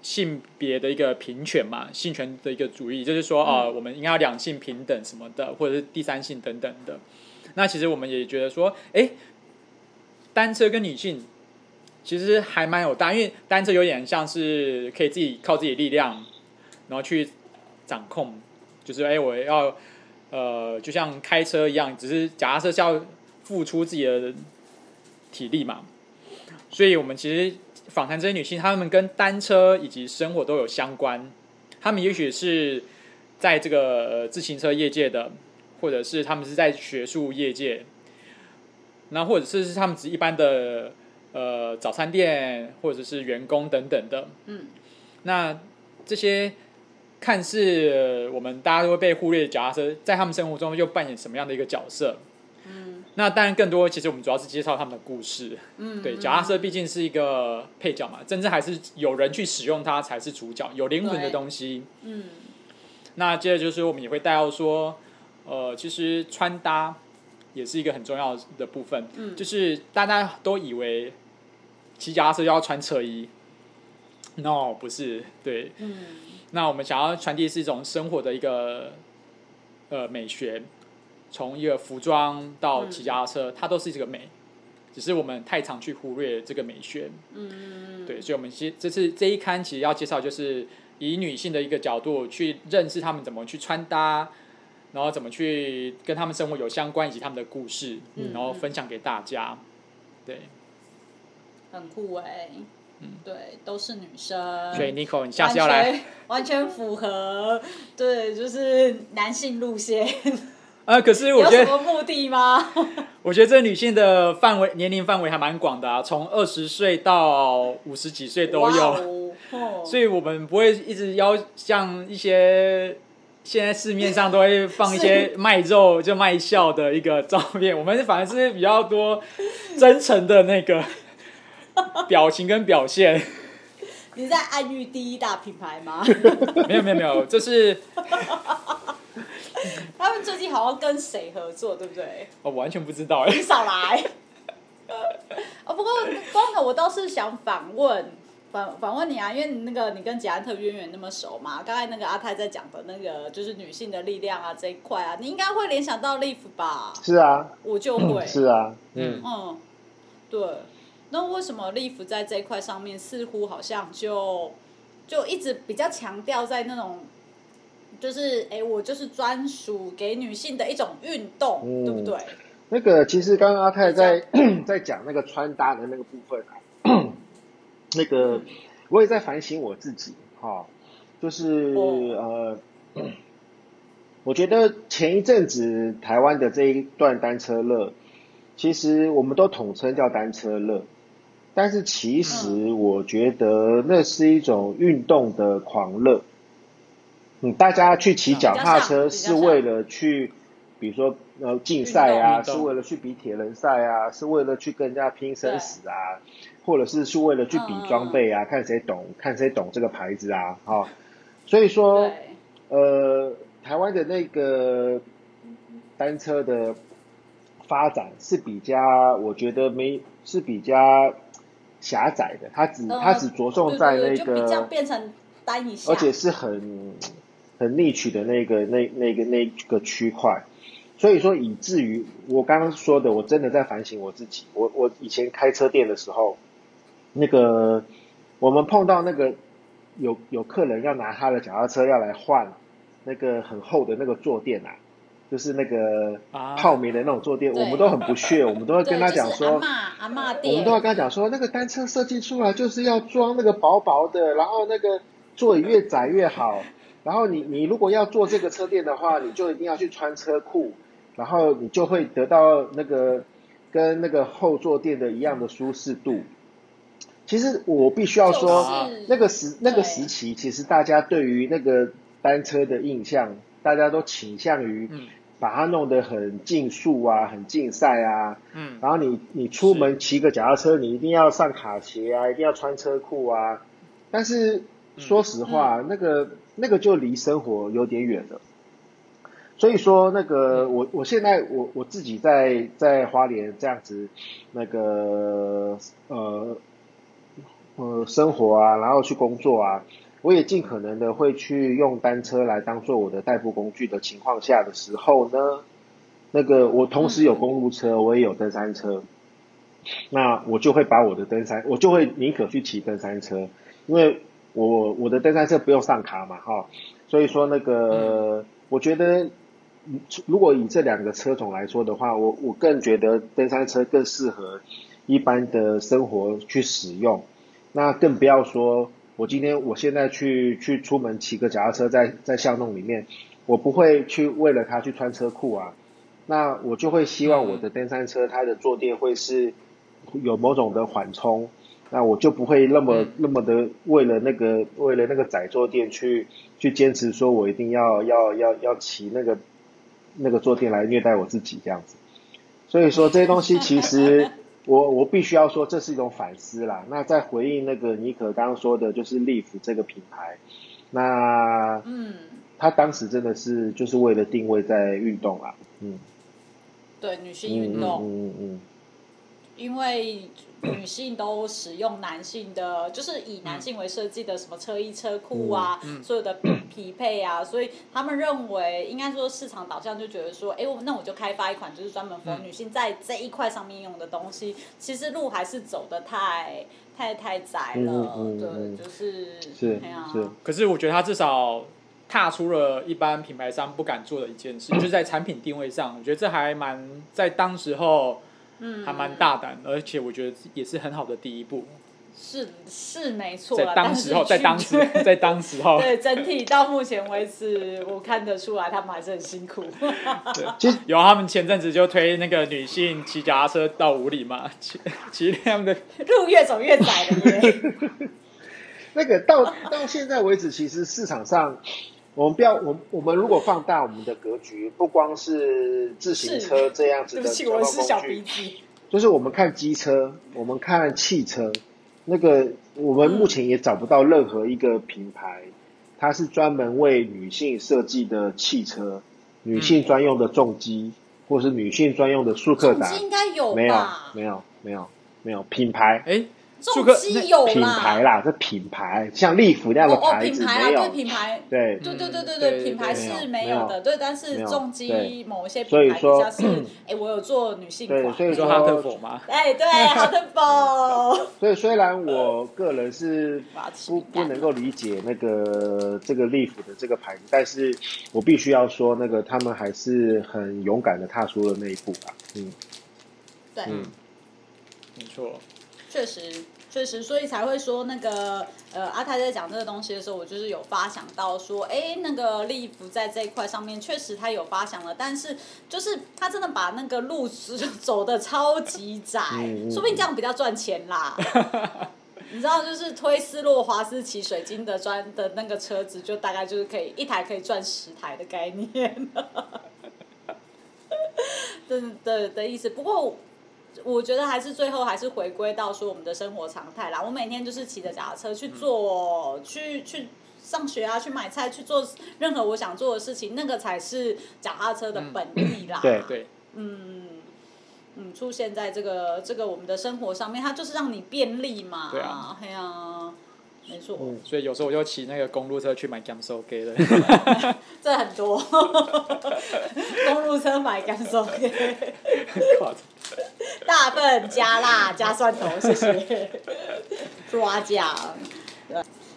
性别的一个平权嘛，性权的一个主义，就是说啊、我们应该要两性平等什么的，或者是第三性等等的。那其实我们也觉得说，哎，单车跟女性其实还蛮有大，因为单车有点像是可以自己靠自己力量，然后去掌控，就是哎，我要呃，就像开车一样，只是假设是要付出自己的体力嘛。所以我们其实访谈这些女性，她们跟单车以及生活都有相关，她们也许是在这个自行车业界的。或者是他们是在学术业界，那或者是是他们只是一般的呃早餐店，或者是员工等等的。嗯，那这些看似我们大家都会被忽略的脚踏车，在他们生活中又扮演什么样的一个角色？嗯，那当然更多，其实我们主要是介绍他们的故事。嗯，对，脚踏车毕竟是一个配角嘛，真正还是有人去使用它才是主角，有灵魂的东西。嗯，那接着就是我们也会带到说。呃，其实穿搭也是一个很重要的部分。嗯，就是大家都以为骑脚踏车要穿车衣，no，不是，对。嗯，那我们想要传递是一种生活的一个呃美学，从一个服装到骑脚踏车，嗯，它都是这个美，只是我们太常去忽略这个美学。嗯，对，所以我们其实这次这一刊其实要介绍，就是以女性的一个角度去认识她们怎么去穿搭。然后怎么去跟他们生活有相关，以及他们的故事，嗯、然后分享给大家，对，很酷哎、欸，嗯，对，都是女生，所以 Nico，你下次要来，完全符合，对，就是男性路线。啊，可是我觉得有什么目的吗？我觉得这女性的范围年龄范围还蛮广的啊，从二十岁到五十几岁都有，哦、所以我们不会一直要像一些。现在市面上都会放一些卖肉就卖笑的一个照片，我们反而是比较多真诚的那个 表情跟表现。你在暗喻第一大品牌吗？没有没有没有，这是 他们最近好像跟谁合作，对不对？我完全不知道哎。你少来。哦，不过光头我倒是想反问。反反问你啊，因为你那个你跟捷安特渊源那么熟嘛，刚才那个阿泰在讲的那个就是女性的力量啊这一块啊，你应该会联想到 Live 吧？是啊，我就会。是啊，嗯嗯，对。那为什么 Live 在这一块上面似乎好像就就一直比较强调在那种，就是哎，我就是专属给女性的一种运动，嗯、对不对？那个其实刚刚阿泰在 在讲那个穿搭的那个部分啊。那个，我也在反省我自己，哈、哦，就是呃，我觉得前一阵子台湾的这一段单车热，其实我们都统称叫单车热，但是其实我觉得那是一种运动的狂热，嗯，大家去骑脚踏车是为了去，比如说呃竞赛啊，是为了去比铁人赛啊，是为了去跟人家拼生死啊。或者是是为了去比装备啊，嗯、看谁懂，看谁懂这个牌子啊，哈、哦，所以说，呃，台湾的那个单车的发展是比较，我觉得没是比较狭窄的，它只它、嗯、只着重在那个，比较变成单一，而且是很很 niche 的那个那那个那个区块，所以说以至于我刚刚说的，我真的在反省我自己。我我以前开车店的时候，那个我们碰到那个有有客人要拿他的脚踏车要来换那个很厚的那个坐垫啊。就是那个泡棉的那种坐垫，啊、我们都很不屑，我们都会跟他讲说，就是、阿嬷阿嬷我们都会跟他讲说，那个单车设计出来就是要装那个薄薄的，然后那个座椅越窄越好，然后你你如果要坐这个车垫的话，你就一定要去穿车裤，然后你就会得到那个跟那个后坐垫的一样的舒适度。其实我必须要说，就是、那个时那个时期，其实大家对于那个单车的印象，大家都倾向于。把它弄得很竞速啊，很竞赛啊，嗯，然后你你出门骑个脚踏车，你一定要上卡鞋啊，一定要穿车裤啊。但是说实话，嗯、那个那个就离生活有点远了。所以说，那个我我现在我我自己在在花莲这样子，那个呃呃生活啊，然后去工作啊。我也尽可能的会去用单车来当做我的代步工具的情况下的时候呢，那个我同时有公路车，我也有登山车，那我就会把我的登山，我就会宁可去骑登山车，因为我我的登山车不用上卡嘛，哈，所以说那个我觉得，如果以这两个车种来说的话，我我更觉得登山车更适合一般的生活去使用，那更不要说。我今天，我现在去去出门骑个脚踏车在，在在巷弄里面，我不会去为了它去穿车裤啊，那我就会希望我的登山车它的坐垫会是有某种的缓冲，那我就不会那么那么的为了那个为了那个窄坐垫去去坚持说我一定要要要要骑那个那个坐垫来虐待我自己这样子，所以说这些东西其实。我我必须要说，这是一种反思啦。那在回应那个妮可刚刚说的，就是 Lift 这个品牌，那嗯，他当时真的是就是为了定位在运动啦，嗯，对，女性运动，嗯嗯嗯。嗯因为女性都使用男性的，就是以男性为设计的什么车衣车库啊，嗯、所有的匹配啊，所以他们认为应该说市场导向就觉得说，哎，我那我就开发一款就是专门服务女性在这一块上面用的东西，其实路还是走的太太太窄了，嗯、对，就是是是。可是我觉得他至少踏出了一般品牌商不敢做的一件事，就是在产品定位上，我觉得这还蛮在当时候。嗯，还蛮大胆，而且我觉得也是很好的第一步。是是没错，在当时候，在当时，在当时候，对整体到目前为止，我看得出来他们还是很辛苦。对，有他们前阵子就推那个女性骑脚踏车到五里嘛，骑骑他们的路越走越窄了耶。那个到到现在为止，其实市场上。我们不要，我我们如果放大我们的格局，不光是自行车这样子的交通工具，就是我们看机车，我们看汽车，那个我们目前也找不到任何一个品牌，它是专门为女性设计的汽车，女性专用的重机，或是女性专用的速克达，应该有吧？没有，没有，没有，没有品牌。诶重机有品牌啦，这品牌像利福那样的牌子没有。对品牌，对对对对对品牌是没有的，对，但是重机某一些品牌比较是，哎，我有做女性款，所以说哈特佛吗？哎，对，哈特佛。所以虽然我个人是 不不能够理解那个这个利福的这个牌子，但是我必须要说，那个他们还是很勇敢的踏出了那一步吧。嗯，对，嗯，没错。确实，确实，所以才会说那个呃，阿泰在讲这个东西的时候，我就是有发想到说，哎，那个利福在这一块上面确实他有发想了，但是就是他真的把那个路 走的超级窄，说不定这样比较赚钱啦。你知道，就是推斯洛华斯奇水晶的砖的那个车子，就大概就是可以一台可以赚十台的概念，的的的意思。不过。我觉得还是最后还是回归到说我们的生活常态啦。我每天就是骑着脚踏车去做，嗯、去去上学啊，去买菜，去做任何我想做的事情，那个才是脚踏车的本意啦。嗯、对对。嗯嗯，出现在这个这个我们的生活上面，它就是让你便利嘛。对啊。哎呀，没错。所以有时候我就骑那个公路车去买 Gamso 给的。这很多，公路车买 Gamso 给。大份加辣加蒜头，谢谢。抓奖。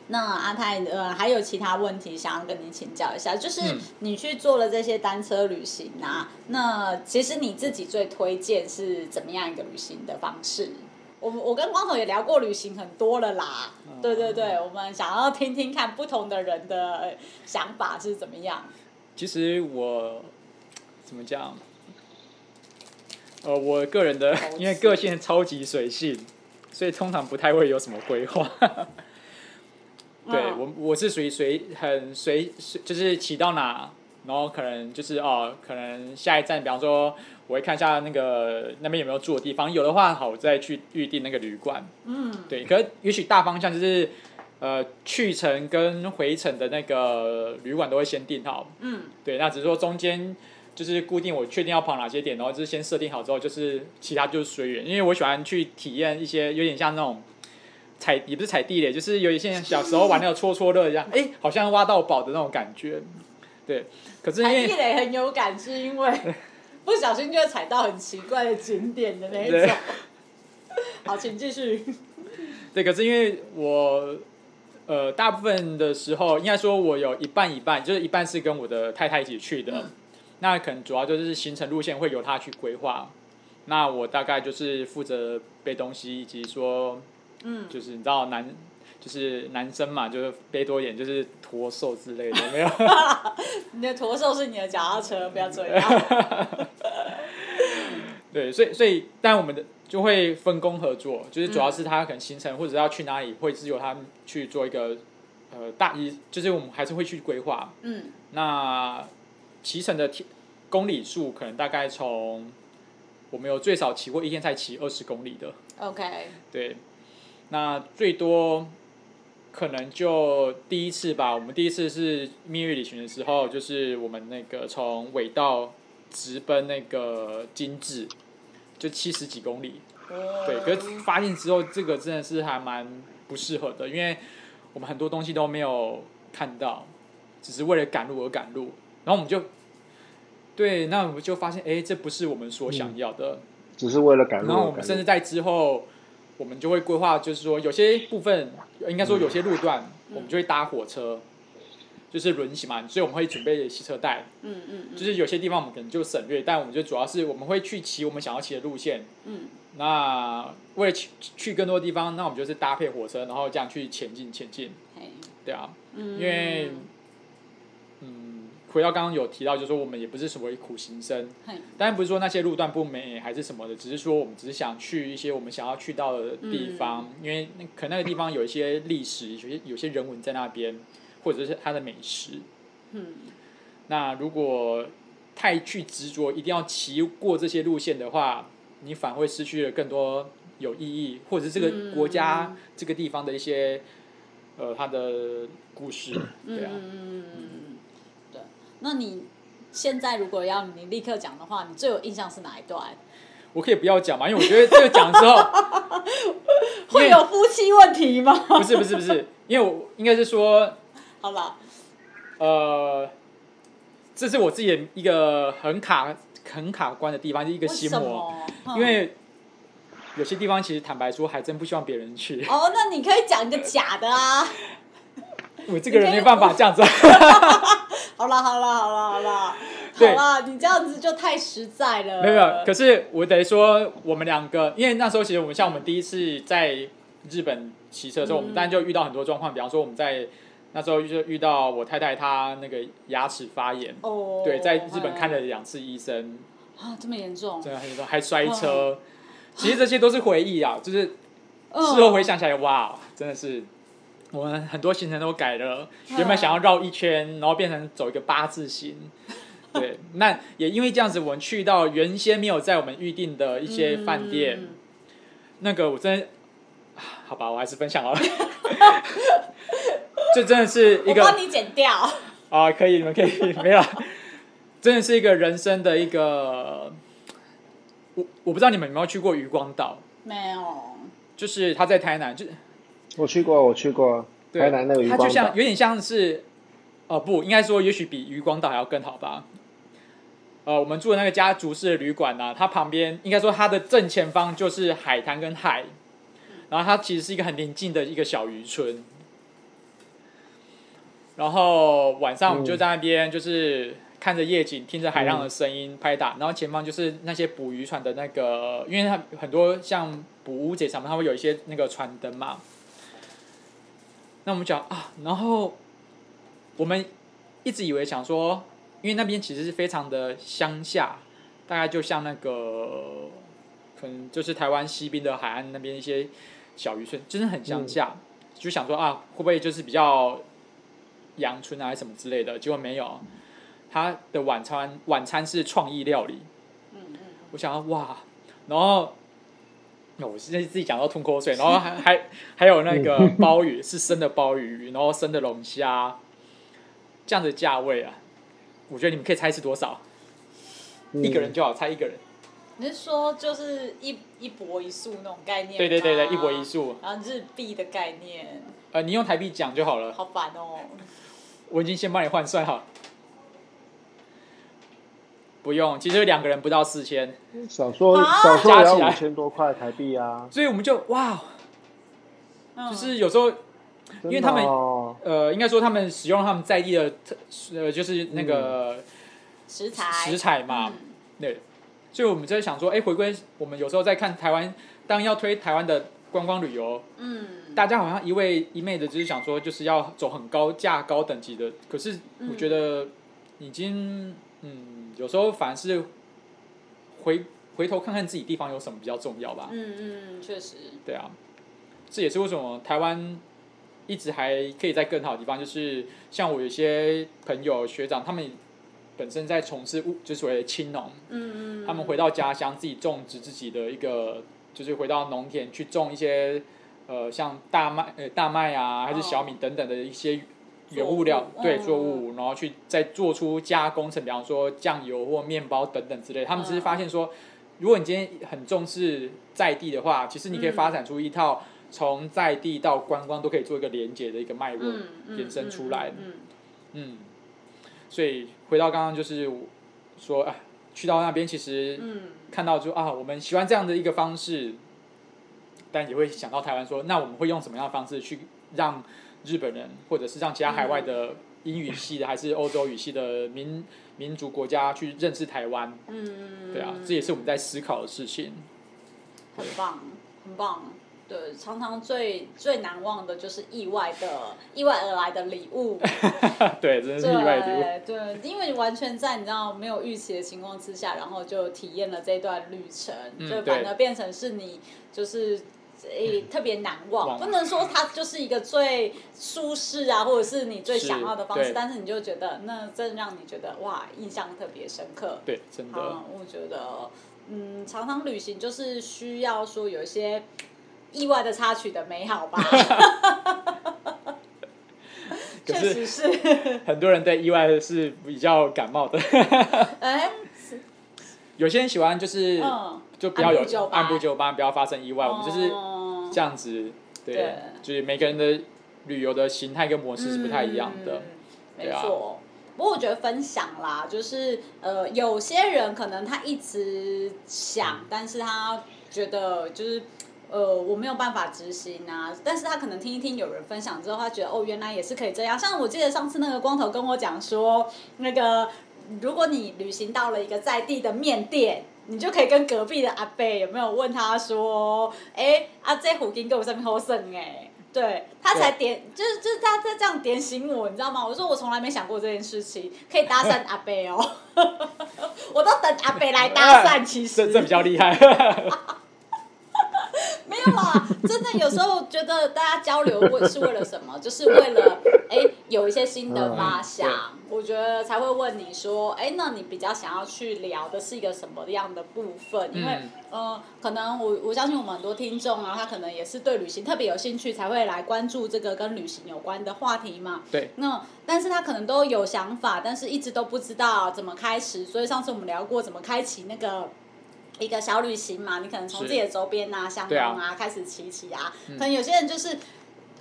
那阿泰呃还有其他问题想要跟你请教一下，就是你去做了这些单车旅行啊，嗯、那其实你自己最推荐是怎么样一个旅行的方式？我我跟光头也聊过旅行很多了啦，嗯、对对对，我们想要听听看不同的人的想法是怎么样。其实我怎么讲？呃，我个人的因为个性超级随性，所以通常不太会有什么规划。对我，我是属于随很随，就是骑到哪，然后可能就是哦，可能下一站，比方说，我会看一下那个那边有没有住的地方，有的话好，我再去预定那个旅馆。嗯，对，可是也许大方向就是，呃，去程跟回程的那个旅馆都会先订好。嗯，对，那只是说中间就是固定我确定要跑哪些点，然后就是先设定好之后，就是其他就是随缘，因为我喜欢去体验一些有点像那种。踩也不是踩地雷，就是有一些小时候玩那个戳戳乐一样，哎、欸，好像挖到宝的那种感觉。对，可是因为踩地雷很有感，是因为 不小心就会踩到很奇怪的景点的那一种。好，请继续。对，可是因为我呃大部分的时候，应该说我有一半一半，就是一半是跟我的太太一起去的，嗯、那可能主要就是行程路线会由她去规划，那我大概就是负责背东西以及说。嗯，就是你知道男，就是男生嘛，就是背多一点，就是驼兽之类的，没有。你的驼兽是你的脚踏车，不要追啊。对，所以所以，但我们的就会分工合作，就是主要是他可能行程或者要去哪里，会是由他们去做一个呃大一，就是我们还是会去规划。嗯。那骑乘的公里数可能大概从我们有最少骑过一天才骑二十公里的。OK。对。那最多可能就第一次吧。我们第一次是蜜月旅行的时候，就是我们那个从尾道直奔那个金治，就七十几公里。对，可是发现之后，这个真的是还蛮不适合的，因为我们很多东西都没有看到，只是为了赶路而赶路。然后我们就对，那我们就发现，哎，这不是我们所想要的，只是为了赶路。然后我们甚至在之后。我们就会规划，就是说有些部分，应该说有些路段，我们就会搭火车，就是轮行嘛，所以我们会准备洗车袋。嗯嗯。就是有些地方我们可能就省略，但我们就主要是我们会去骑我们想要骑的路线。嗯。那为了去去更多地方，那我们就是搭配火车，然后这样去前进前进。对啊。因为。回到刚刚有提到，就是说我们也不是什么苦行僧，当然不是说那些路段不美还是什么的，只是说我们只是想去一些我们想要去到的地方，嗯、因为那可能那个地方有一些历史，有些有些人文在那边，或者是它的美食。嗯、那如果太去执着一定要骑过这些路线的话，你反而会失去了更多有意义，或者是这个国家、嗯、这个地方的一些呃它的故事，对啊。嗯那你现在如果要你立刻讲的话，你最有印象是哪一段？我可以不要讲嘛？因为我觉得这个讲之后 会有夫妻问题吗？不是不是不是，因为我应该是说，好了，呃，这是我自己的一个很卡很卡关的地方，是一个心魔，为因为有些地方其实坦白说，还真不希望别人去。哦，那你可以讲一个假的啊。我这个人没办法这样子。好了好了好了好了，对好了，你这样子就太实在了。没有没有，可是我得说，我们两个，因为那时候其实我们像我们第一次在日本骑车的时候，嗯、我们当然就遇到很多状况，比方说我们在那时候就遇到我太太她那个牙齿发炎，哦，对，在日本看了两次医生。啊，这么严重？真的很严重，还摔车。哦、其实这些都是回忆啊，就是事后回想起来，哇，真的是。我们很多行程都改了，原本想要绕一圈，然后变成走一个八字形。对，那也因为这样子，我们去到原先没有在我们预定的一些饭店，嗯、那个我真，好吧，我还是分享好了。这真的是一个，我帮你剪掉。啊，可以，你们可以，没有，真的是一个人生的一个，我我不知道你们有没有去过渔光岛？没有。就是他在台南，就。我去过，我去过。台南那个渔光岛，它就像有点像是，哦、呃、不，应该说也许比渔光岛还要更好吧。呃，我们住的那个家族式的旅馆呢，它旁边应该说它的正前方就是海滩跟海，然后它其实是一个很宁静的一个小渔村。然后晚上我们就在那边，就是看着夜景，听着海浪的声音拍打，然后前方就是那些捕鱼船的那个，因为它很多像捕乌贼什么，它会有一些那个船灯嘛。那我们讲啊，然后我们一直以为想说。因为那边其实是非常的乡下，大概就像那个，可能就是台湾西边的海岸那边一些小渔村，真的很乡下。嗯、就想说啊，会不会就是比较阳春啊，什么之类的？结果没有，他的晚餐晚餐是创意料理。嗯嗯。我想要哇，然后，我现在自己讲到吞口水，然后还还还有那个 鲍鱼是生的鲍鱼，然后生的龙虾，这样的价位啊。我觉得你们可以猜是多少？嗯、一个人就好，猜一个人。你是说就是一一博一粟那种概念？对对对对，一博一粟。然后日币的概念。呃，你用台币讲就好了。好烦哦！我已经先帮你换算好。不用，其实两个人不到四千。少说少说也要五千多块台币啊！所以我们就哇，就是有时候。因为他们，呃，应该说他们使用他们在地的特，呃，就是那个食材。食材嘛，对，所以我们就在想说，哎，回归我们有时候在看台湾，当要推台湾的观光旅游，嗯，大家好像一味一昧的，就是想说就是要走很高价、高等级的，可是我觉得已经，嗯，有时候反而是回回头看看自己地方有什么比较重要吧，嗯嗯，确实，对啊，这也是为什么台湾。一直还可以在更好的地方，就是像我有些朋友学长，他们本身在从事物，就所谓的青农，嗯嗯，他们回到家乡自己种植自己的一个，就是回到农田去种一些，呃，像大麦呃大麦啊，还是小米等等的一些原物料，哦、对作物，然后去再做出加工成，比方说酱油或面包等等之类。他们只是发现说，如果你今天很重视在地的话，其实你可以发展出一套。从在地到观光都可以做一个连接的一个脉络延伸出来，嗯，所以回到刚刚就是说，啊，去到那边其实看到就啊，我们喜欢这样的一个方式，但也会想到台湾说，那我们会用什么样的方式去让日本人或者是让其他海外的英语系的还是欧洲语系的民民族国家去认识台湾，嗯，对啊，这也是我们在思考的事情，很棒，很棒。对，常常最最难忘的就是意外的、意外而来的礼物。对，真的是意外的礼物。对，对，因为完全在你知道没有预期的情况之下，然后就体验了这段旅程，嗯、就反而变成是你就是诶、欸、特别难忘。不能说它就是一个最舒适啊，或者是你最想要的方式，但是你就觉得那真让你觉得哇，印象特别深刻。对，真的。我觉得，嗯，常常旅行就是需要说有一些。意外的插曲的美好吧，确实是。很多人对意外是比较感冒的。哎，有些人喜欢就是，就不要有按部就班，不要发生意外。我们就是这样子，对，就是每个人的旅游的形态跟模式是不太一样的。没错，不过我觉得分享啦，就是呃，有些人可能他一直想，但是他觉得就是。呃，我没有办法执行啊，但是他可能听一听有人分享之后，他觉得哦，原来也是可以这样。像我记得上次那个光头跟我讲说，那个如果你旅行到了一个在地的面店，你就可以跟隔壁的阿伯有没有问他说，哎，啊这虎金给我上面好省哎，对他才点，就是就是他在这样点醒我，你知道吗？我说我从来没想过这件事情，可以搭讪阿伯哦，我都等阿伯来搭讪，其实这这比较厉害。没有啦，真的有时候觉得大家交流为是为了什么？就是为了哎有一些新的发想，嗯、我觉得才会问你说，哎，那你比较想要去聊的是一个什么样的部分？因为、嗯、呃，可能我我相信我们很多听众啊，他可能也是对旅行特别有兴趣，才会来关注这个跟旅行有关的话题嘛。对。那但是他可能都有想法，但是一直都不知道怎么开始。所以上次我们聊过怎么开启那个。一个小旅行嘛，你可能从自己的周边啊、香港啊开始骑骑啊，嗯、可能有些人就是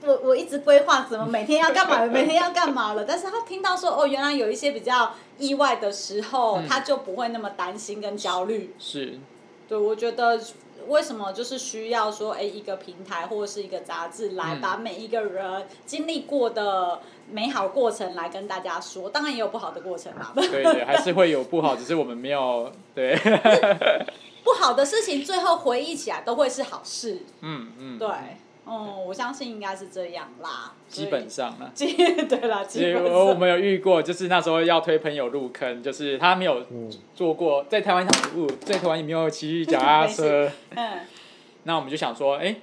我我一直规划怎么每天要干嘛了，每天要干嘛了。但是他听到说哦，原来有一些比较意外的时候，嗯、他就不会那么担心跟焦虑。是，对，我觉得为什么就是需要说，哎，一个平台或者是一个杂志来把每一个人经历过的美好过程来跟大家说。当然也有不好的过程啦。对 对，还是会有不好，只是我们没有对。不好的事情最后回忆起来都会是好事。嗯嗯，对。哦、嗯，我相信应该是这样啦。基本上 啦，对啦，基本上。我们有遇过，就是那时候要推朋友入坑，就是他没有做过，在台湾想服务，在台湾也没有骑脚踏车。嗯。那我们就想说，哎、欸，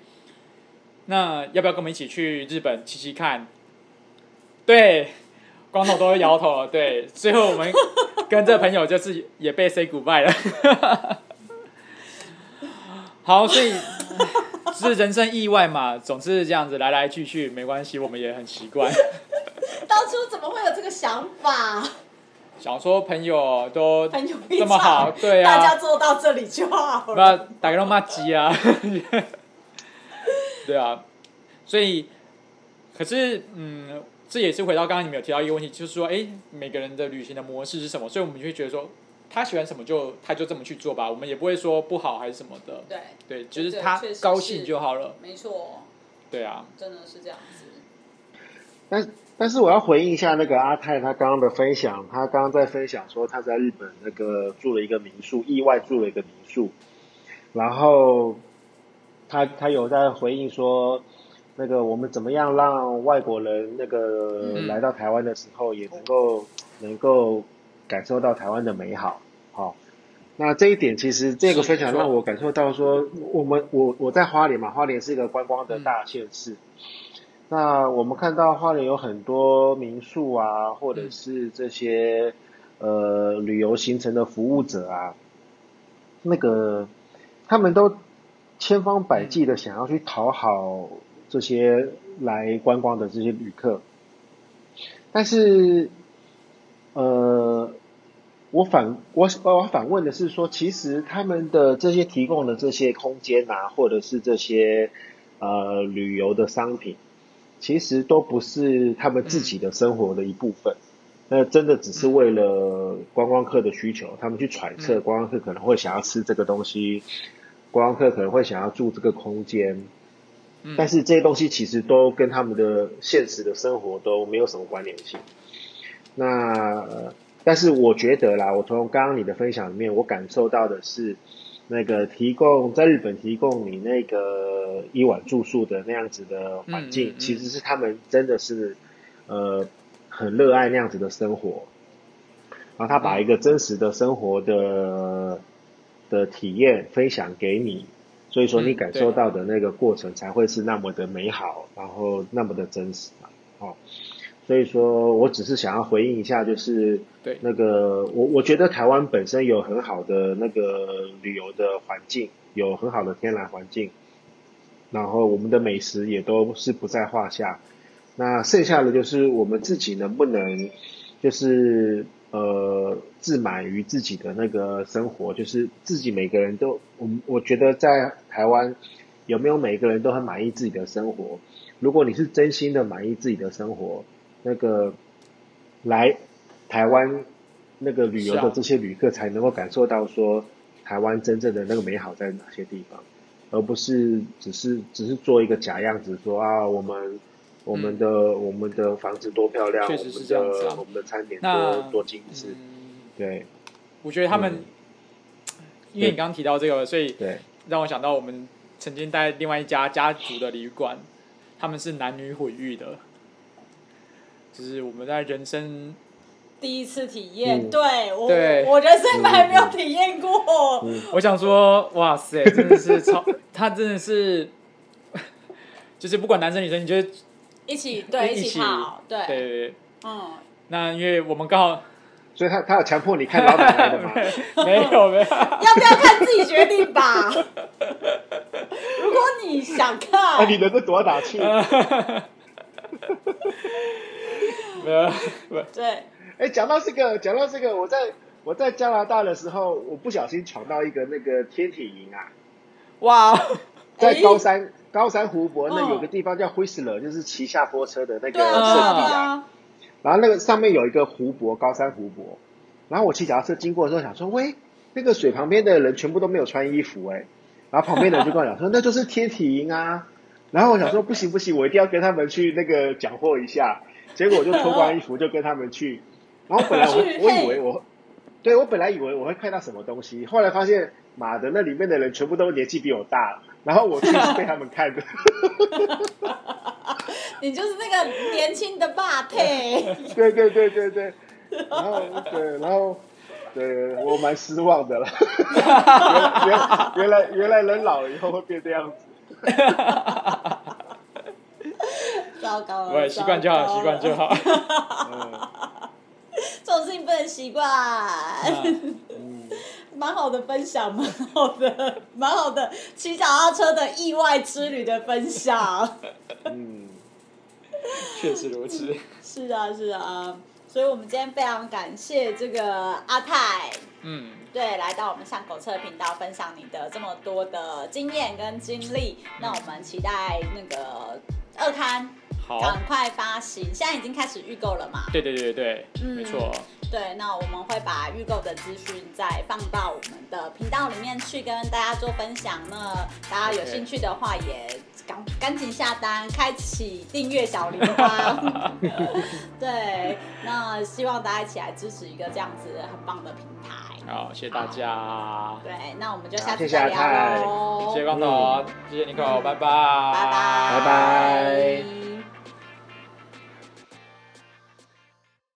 那要不要跟我们一起去日本骑骑看？对，光头都摇头了。对，最后我们跟这朋友就是也被 say goodbye 了。好，所以。是人生意外嘛，总是这样子来来去去，没关系，我们也很习惯。当初怎么会有这个想法？想说朋友都这么好，对啊，大家做到这里就好了。那大家都骂鸡啊，对啊，所以可是嗯，这也是回到刚刚你们有提到一个问题，就是说，哎，每个人的旅行的模式是什么？所以我们就会觉得说。他喜欢什么就他就这么去做吧，我们也不会说不好还是什么的。对对，就是他高兴就好了。没错。对啊。真的是这样子。但但是我要回应一下那个阿泰他刚刚的分享，他刚刚在分享说他在日本那个住了一个民宿，意外住了一个民宿，然后他他有在回应说，那个我们怎么样让外国人那个来到台湾的时候也能够、嗯、能够。感受到台湾的美好，好，那这一点其实这个分享让我感受到说，我们我我在花莲嘛，花莲是一个观光的大县市，那我们看到花莲有很多民宿啊，或者是这些呃旅游行程的服务者啊，那个他们都千方百计的想要去讨好这些来观光的这些旅客，但是呃。我反我我反问的是说，其实他们的这些提供的这些空间啊，或者是这些呃旅游的商品，其实都不是他们自己的生活的一部分。那真的只是为了观光客的需求，他们去揣测观光客可能会想要吃这个东西，观光客可能会想要住这个空间。但是这些东西其实都跟他们的现实的生活都没有什么关联性。那。但是我觉得啦，我从刚刚你的分享里面，我感受到的是，那个提供在日本提供你那个一晚住宿的那样子的环境，嗯嗯嗯、其实是他们真的是，呃，很热爱那样子的生活，然后他把一个真实的生活的、嗯、的体验分享给你，所以说你感受到的那个过程才会是那么的美好，然后那么的真实嘛，哦。所以说我只是想要回应一下，就是对那个我我觉得台湾本身有很好的那个旅游的环境，有很好的天然环境，然后我们的美食也都是不在话下。那剩下的就是我们自己能不能，就是呃自满于自己的那个生活，就是自己每个人都我我觉得在台湾有没有每个人都很满意自己的生活？如果你是真心的满意自己的生活。那个来台湾那个旅游的这些旅客才能够感受到说台湾真正的那个美好在哪些地方，而不是只是只是做一个假样子说啊，我们我们的、嗯、我们的房子多漂亮，确实是这样子啊、我们的餐点多多精致，嗯、对。我觉得他们，嗯、因为你刚刚提到这个，所以对。让我想到我们曾经在另外一家家族的旅馆，他们是男女混浴的。就是我们在人生第一次体验，嗯、对我对我人生还没有体验过。嗯、我想说，哇塞，真的是超，他真的是，就是不管男生女生，你就一起对一起跑，对对对，嗯。那因为我们刚好，所以他他有强迫你看老奶奶的吗？没 有没有，要不要看自己决定吧。如果你想看，那你能够多打气。没有，对。哎，讲到这个，讲到这个，我在我在加拿大的时候，我不小心闯到一个那个天体营啊！哇，在高山，高山湖泊那有个地方叫 Whistler，就是骑下坡车的那个圣地啊。然后那个上面有一个湖泊，高山湖泊。然后我骑脚踏车经过的时候，想说，喂，那个水旁边的人全部都没有穿衣服哎。然后旁边的人就跟我讲说，那就是天体营啊。然后我想说，不行不行，我一定要跟他们去那个缴获一下。结果我就脱光衣服就跟他们去。然后本来我 我以为我，对我本来以为我会看到什么东西，后来发现，妈的，那里面的人全部都年纪比我大。然后我就是被他们看的。你就是那个年轻的霸配。对对对对对。然后对，然后对我蛮失望的了。原原原来原来人老了以后会变这样子。糟糕了。对，习惯就好，习惯就好。这种事情不能习惯。蛮好的分享，蛮好的，蛮好的骑脚踏车的意外之旅的分享。嗯，确实如此。是啊，是啊。所以，我们今天非常感谢这个阿泰，嗯，对，来到我们巷口车频道分享你的这么多的经验跟经历。嗯、那我们期待那个二刊，好，赶快发行。现在已经开始预购了嘛？对对对对，嗯，没错。对，那我们会把预购的资讯再放到我们的频道里面去跟大家做分享。那大家有兴趣的话，也赶赶紧下单，开启订阅小铃铛。对，那希望大家一起来支持一个这样子很棒的平台。好，谢谢大家。对，那我们就下次再聊喽。谢谢光头，谢谢 Nico，拜拜，拜拜，拜拜。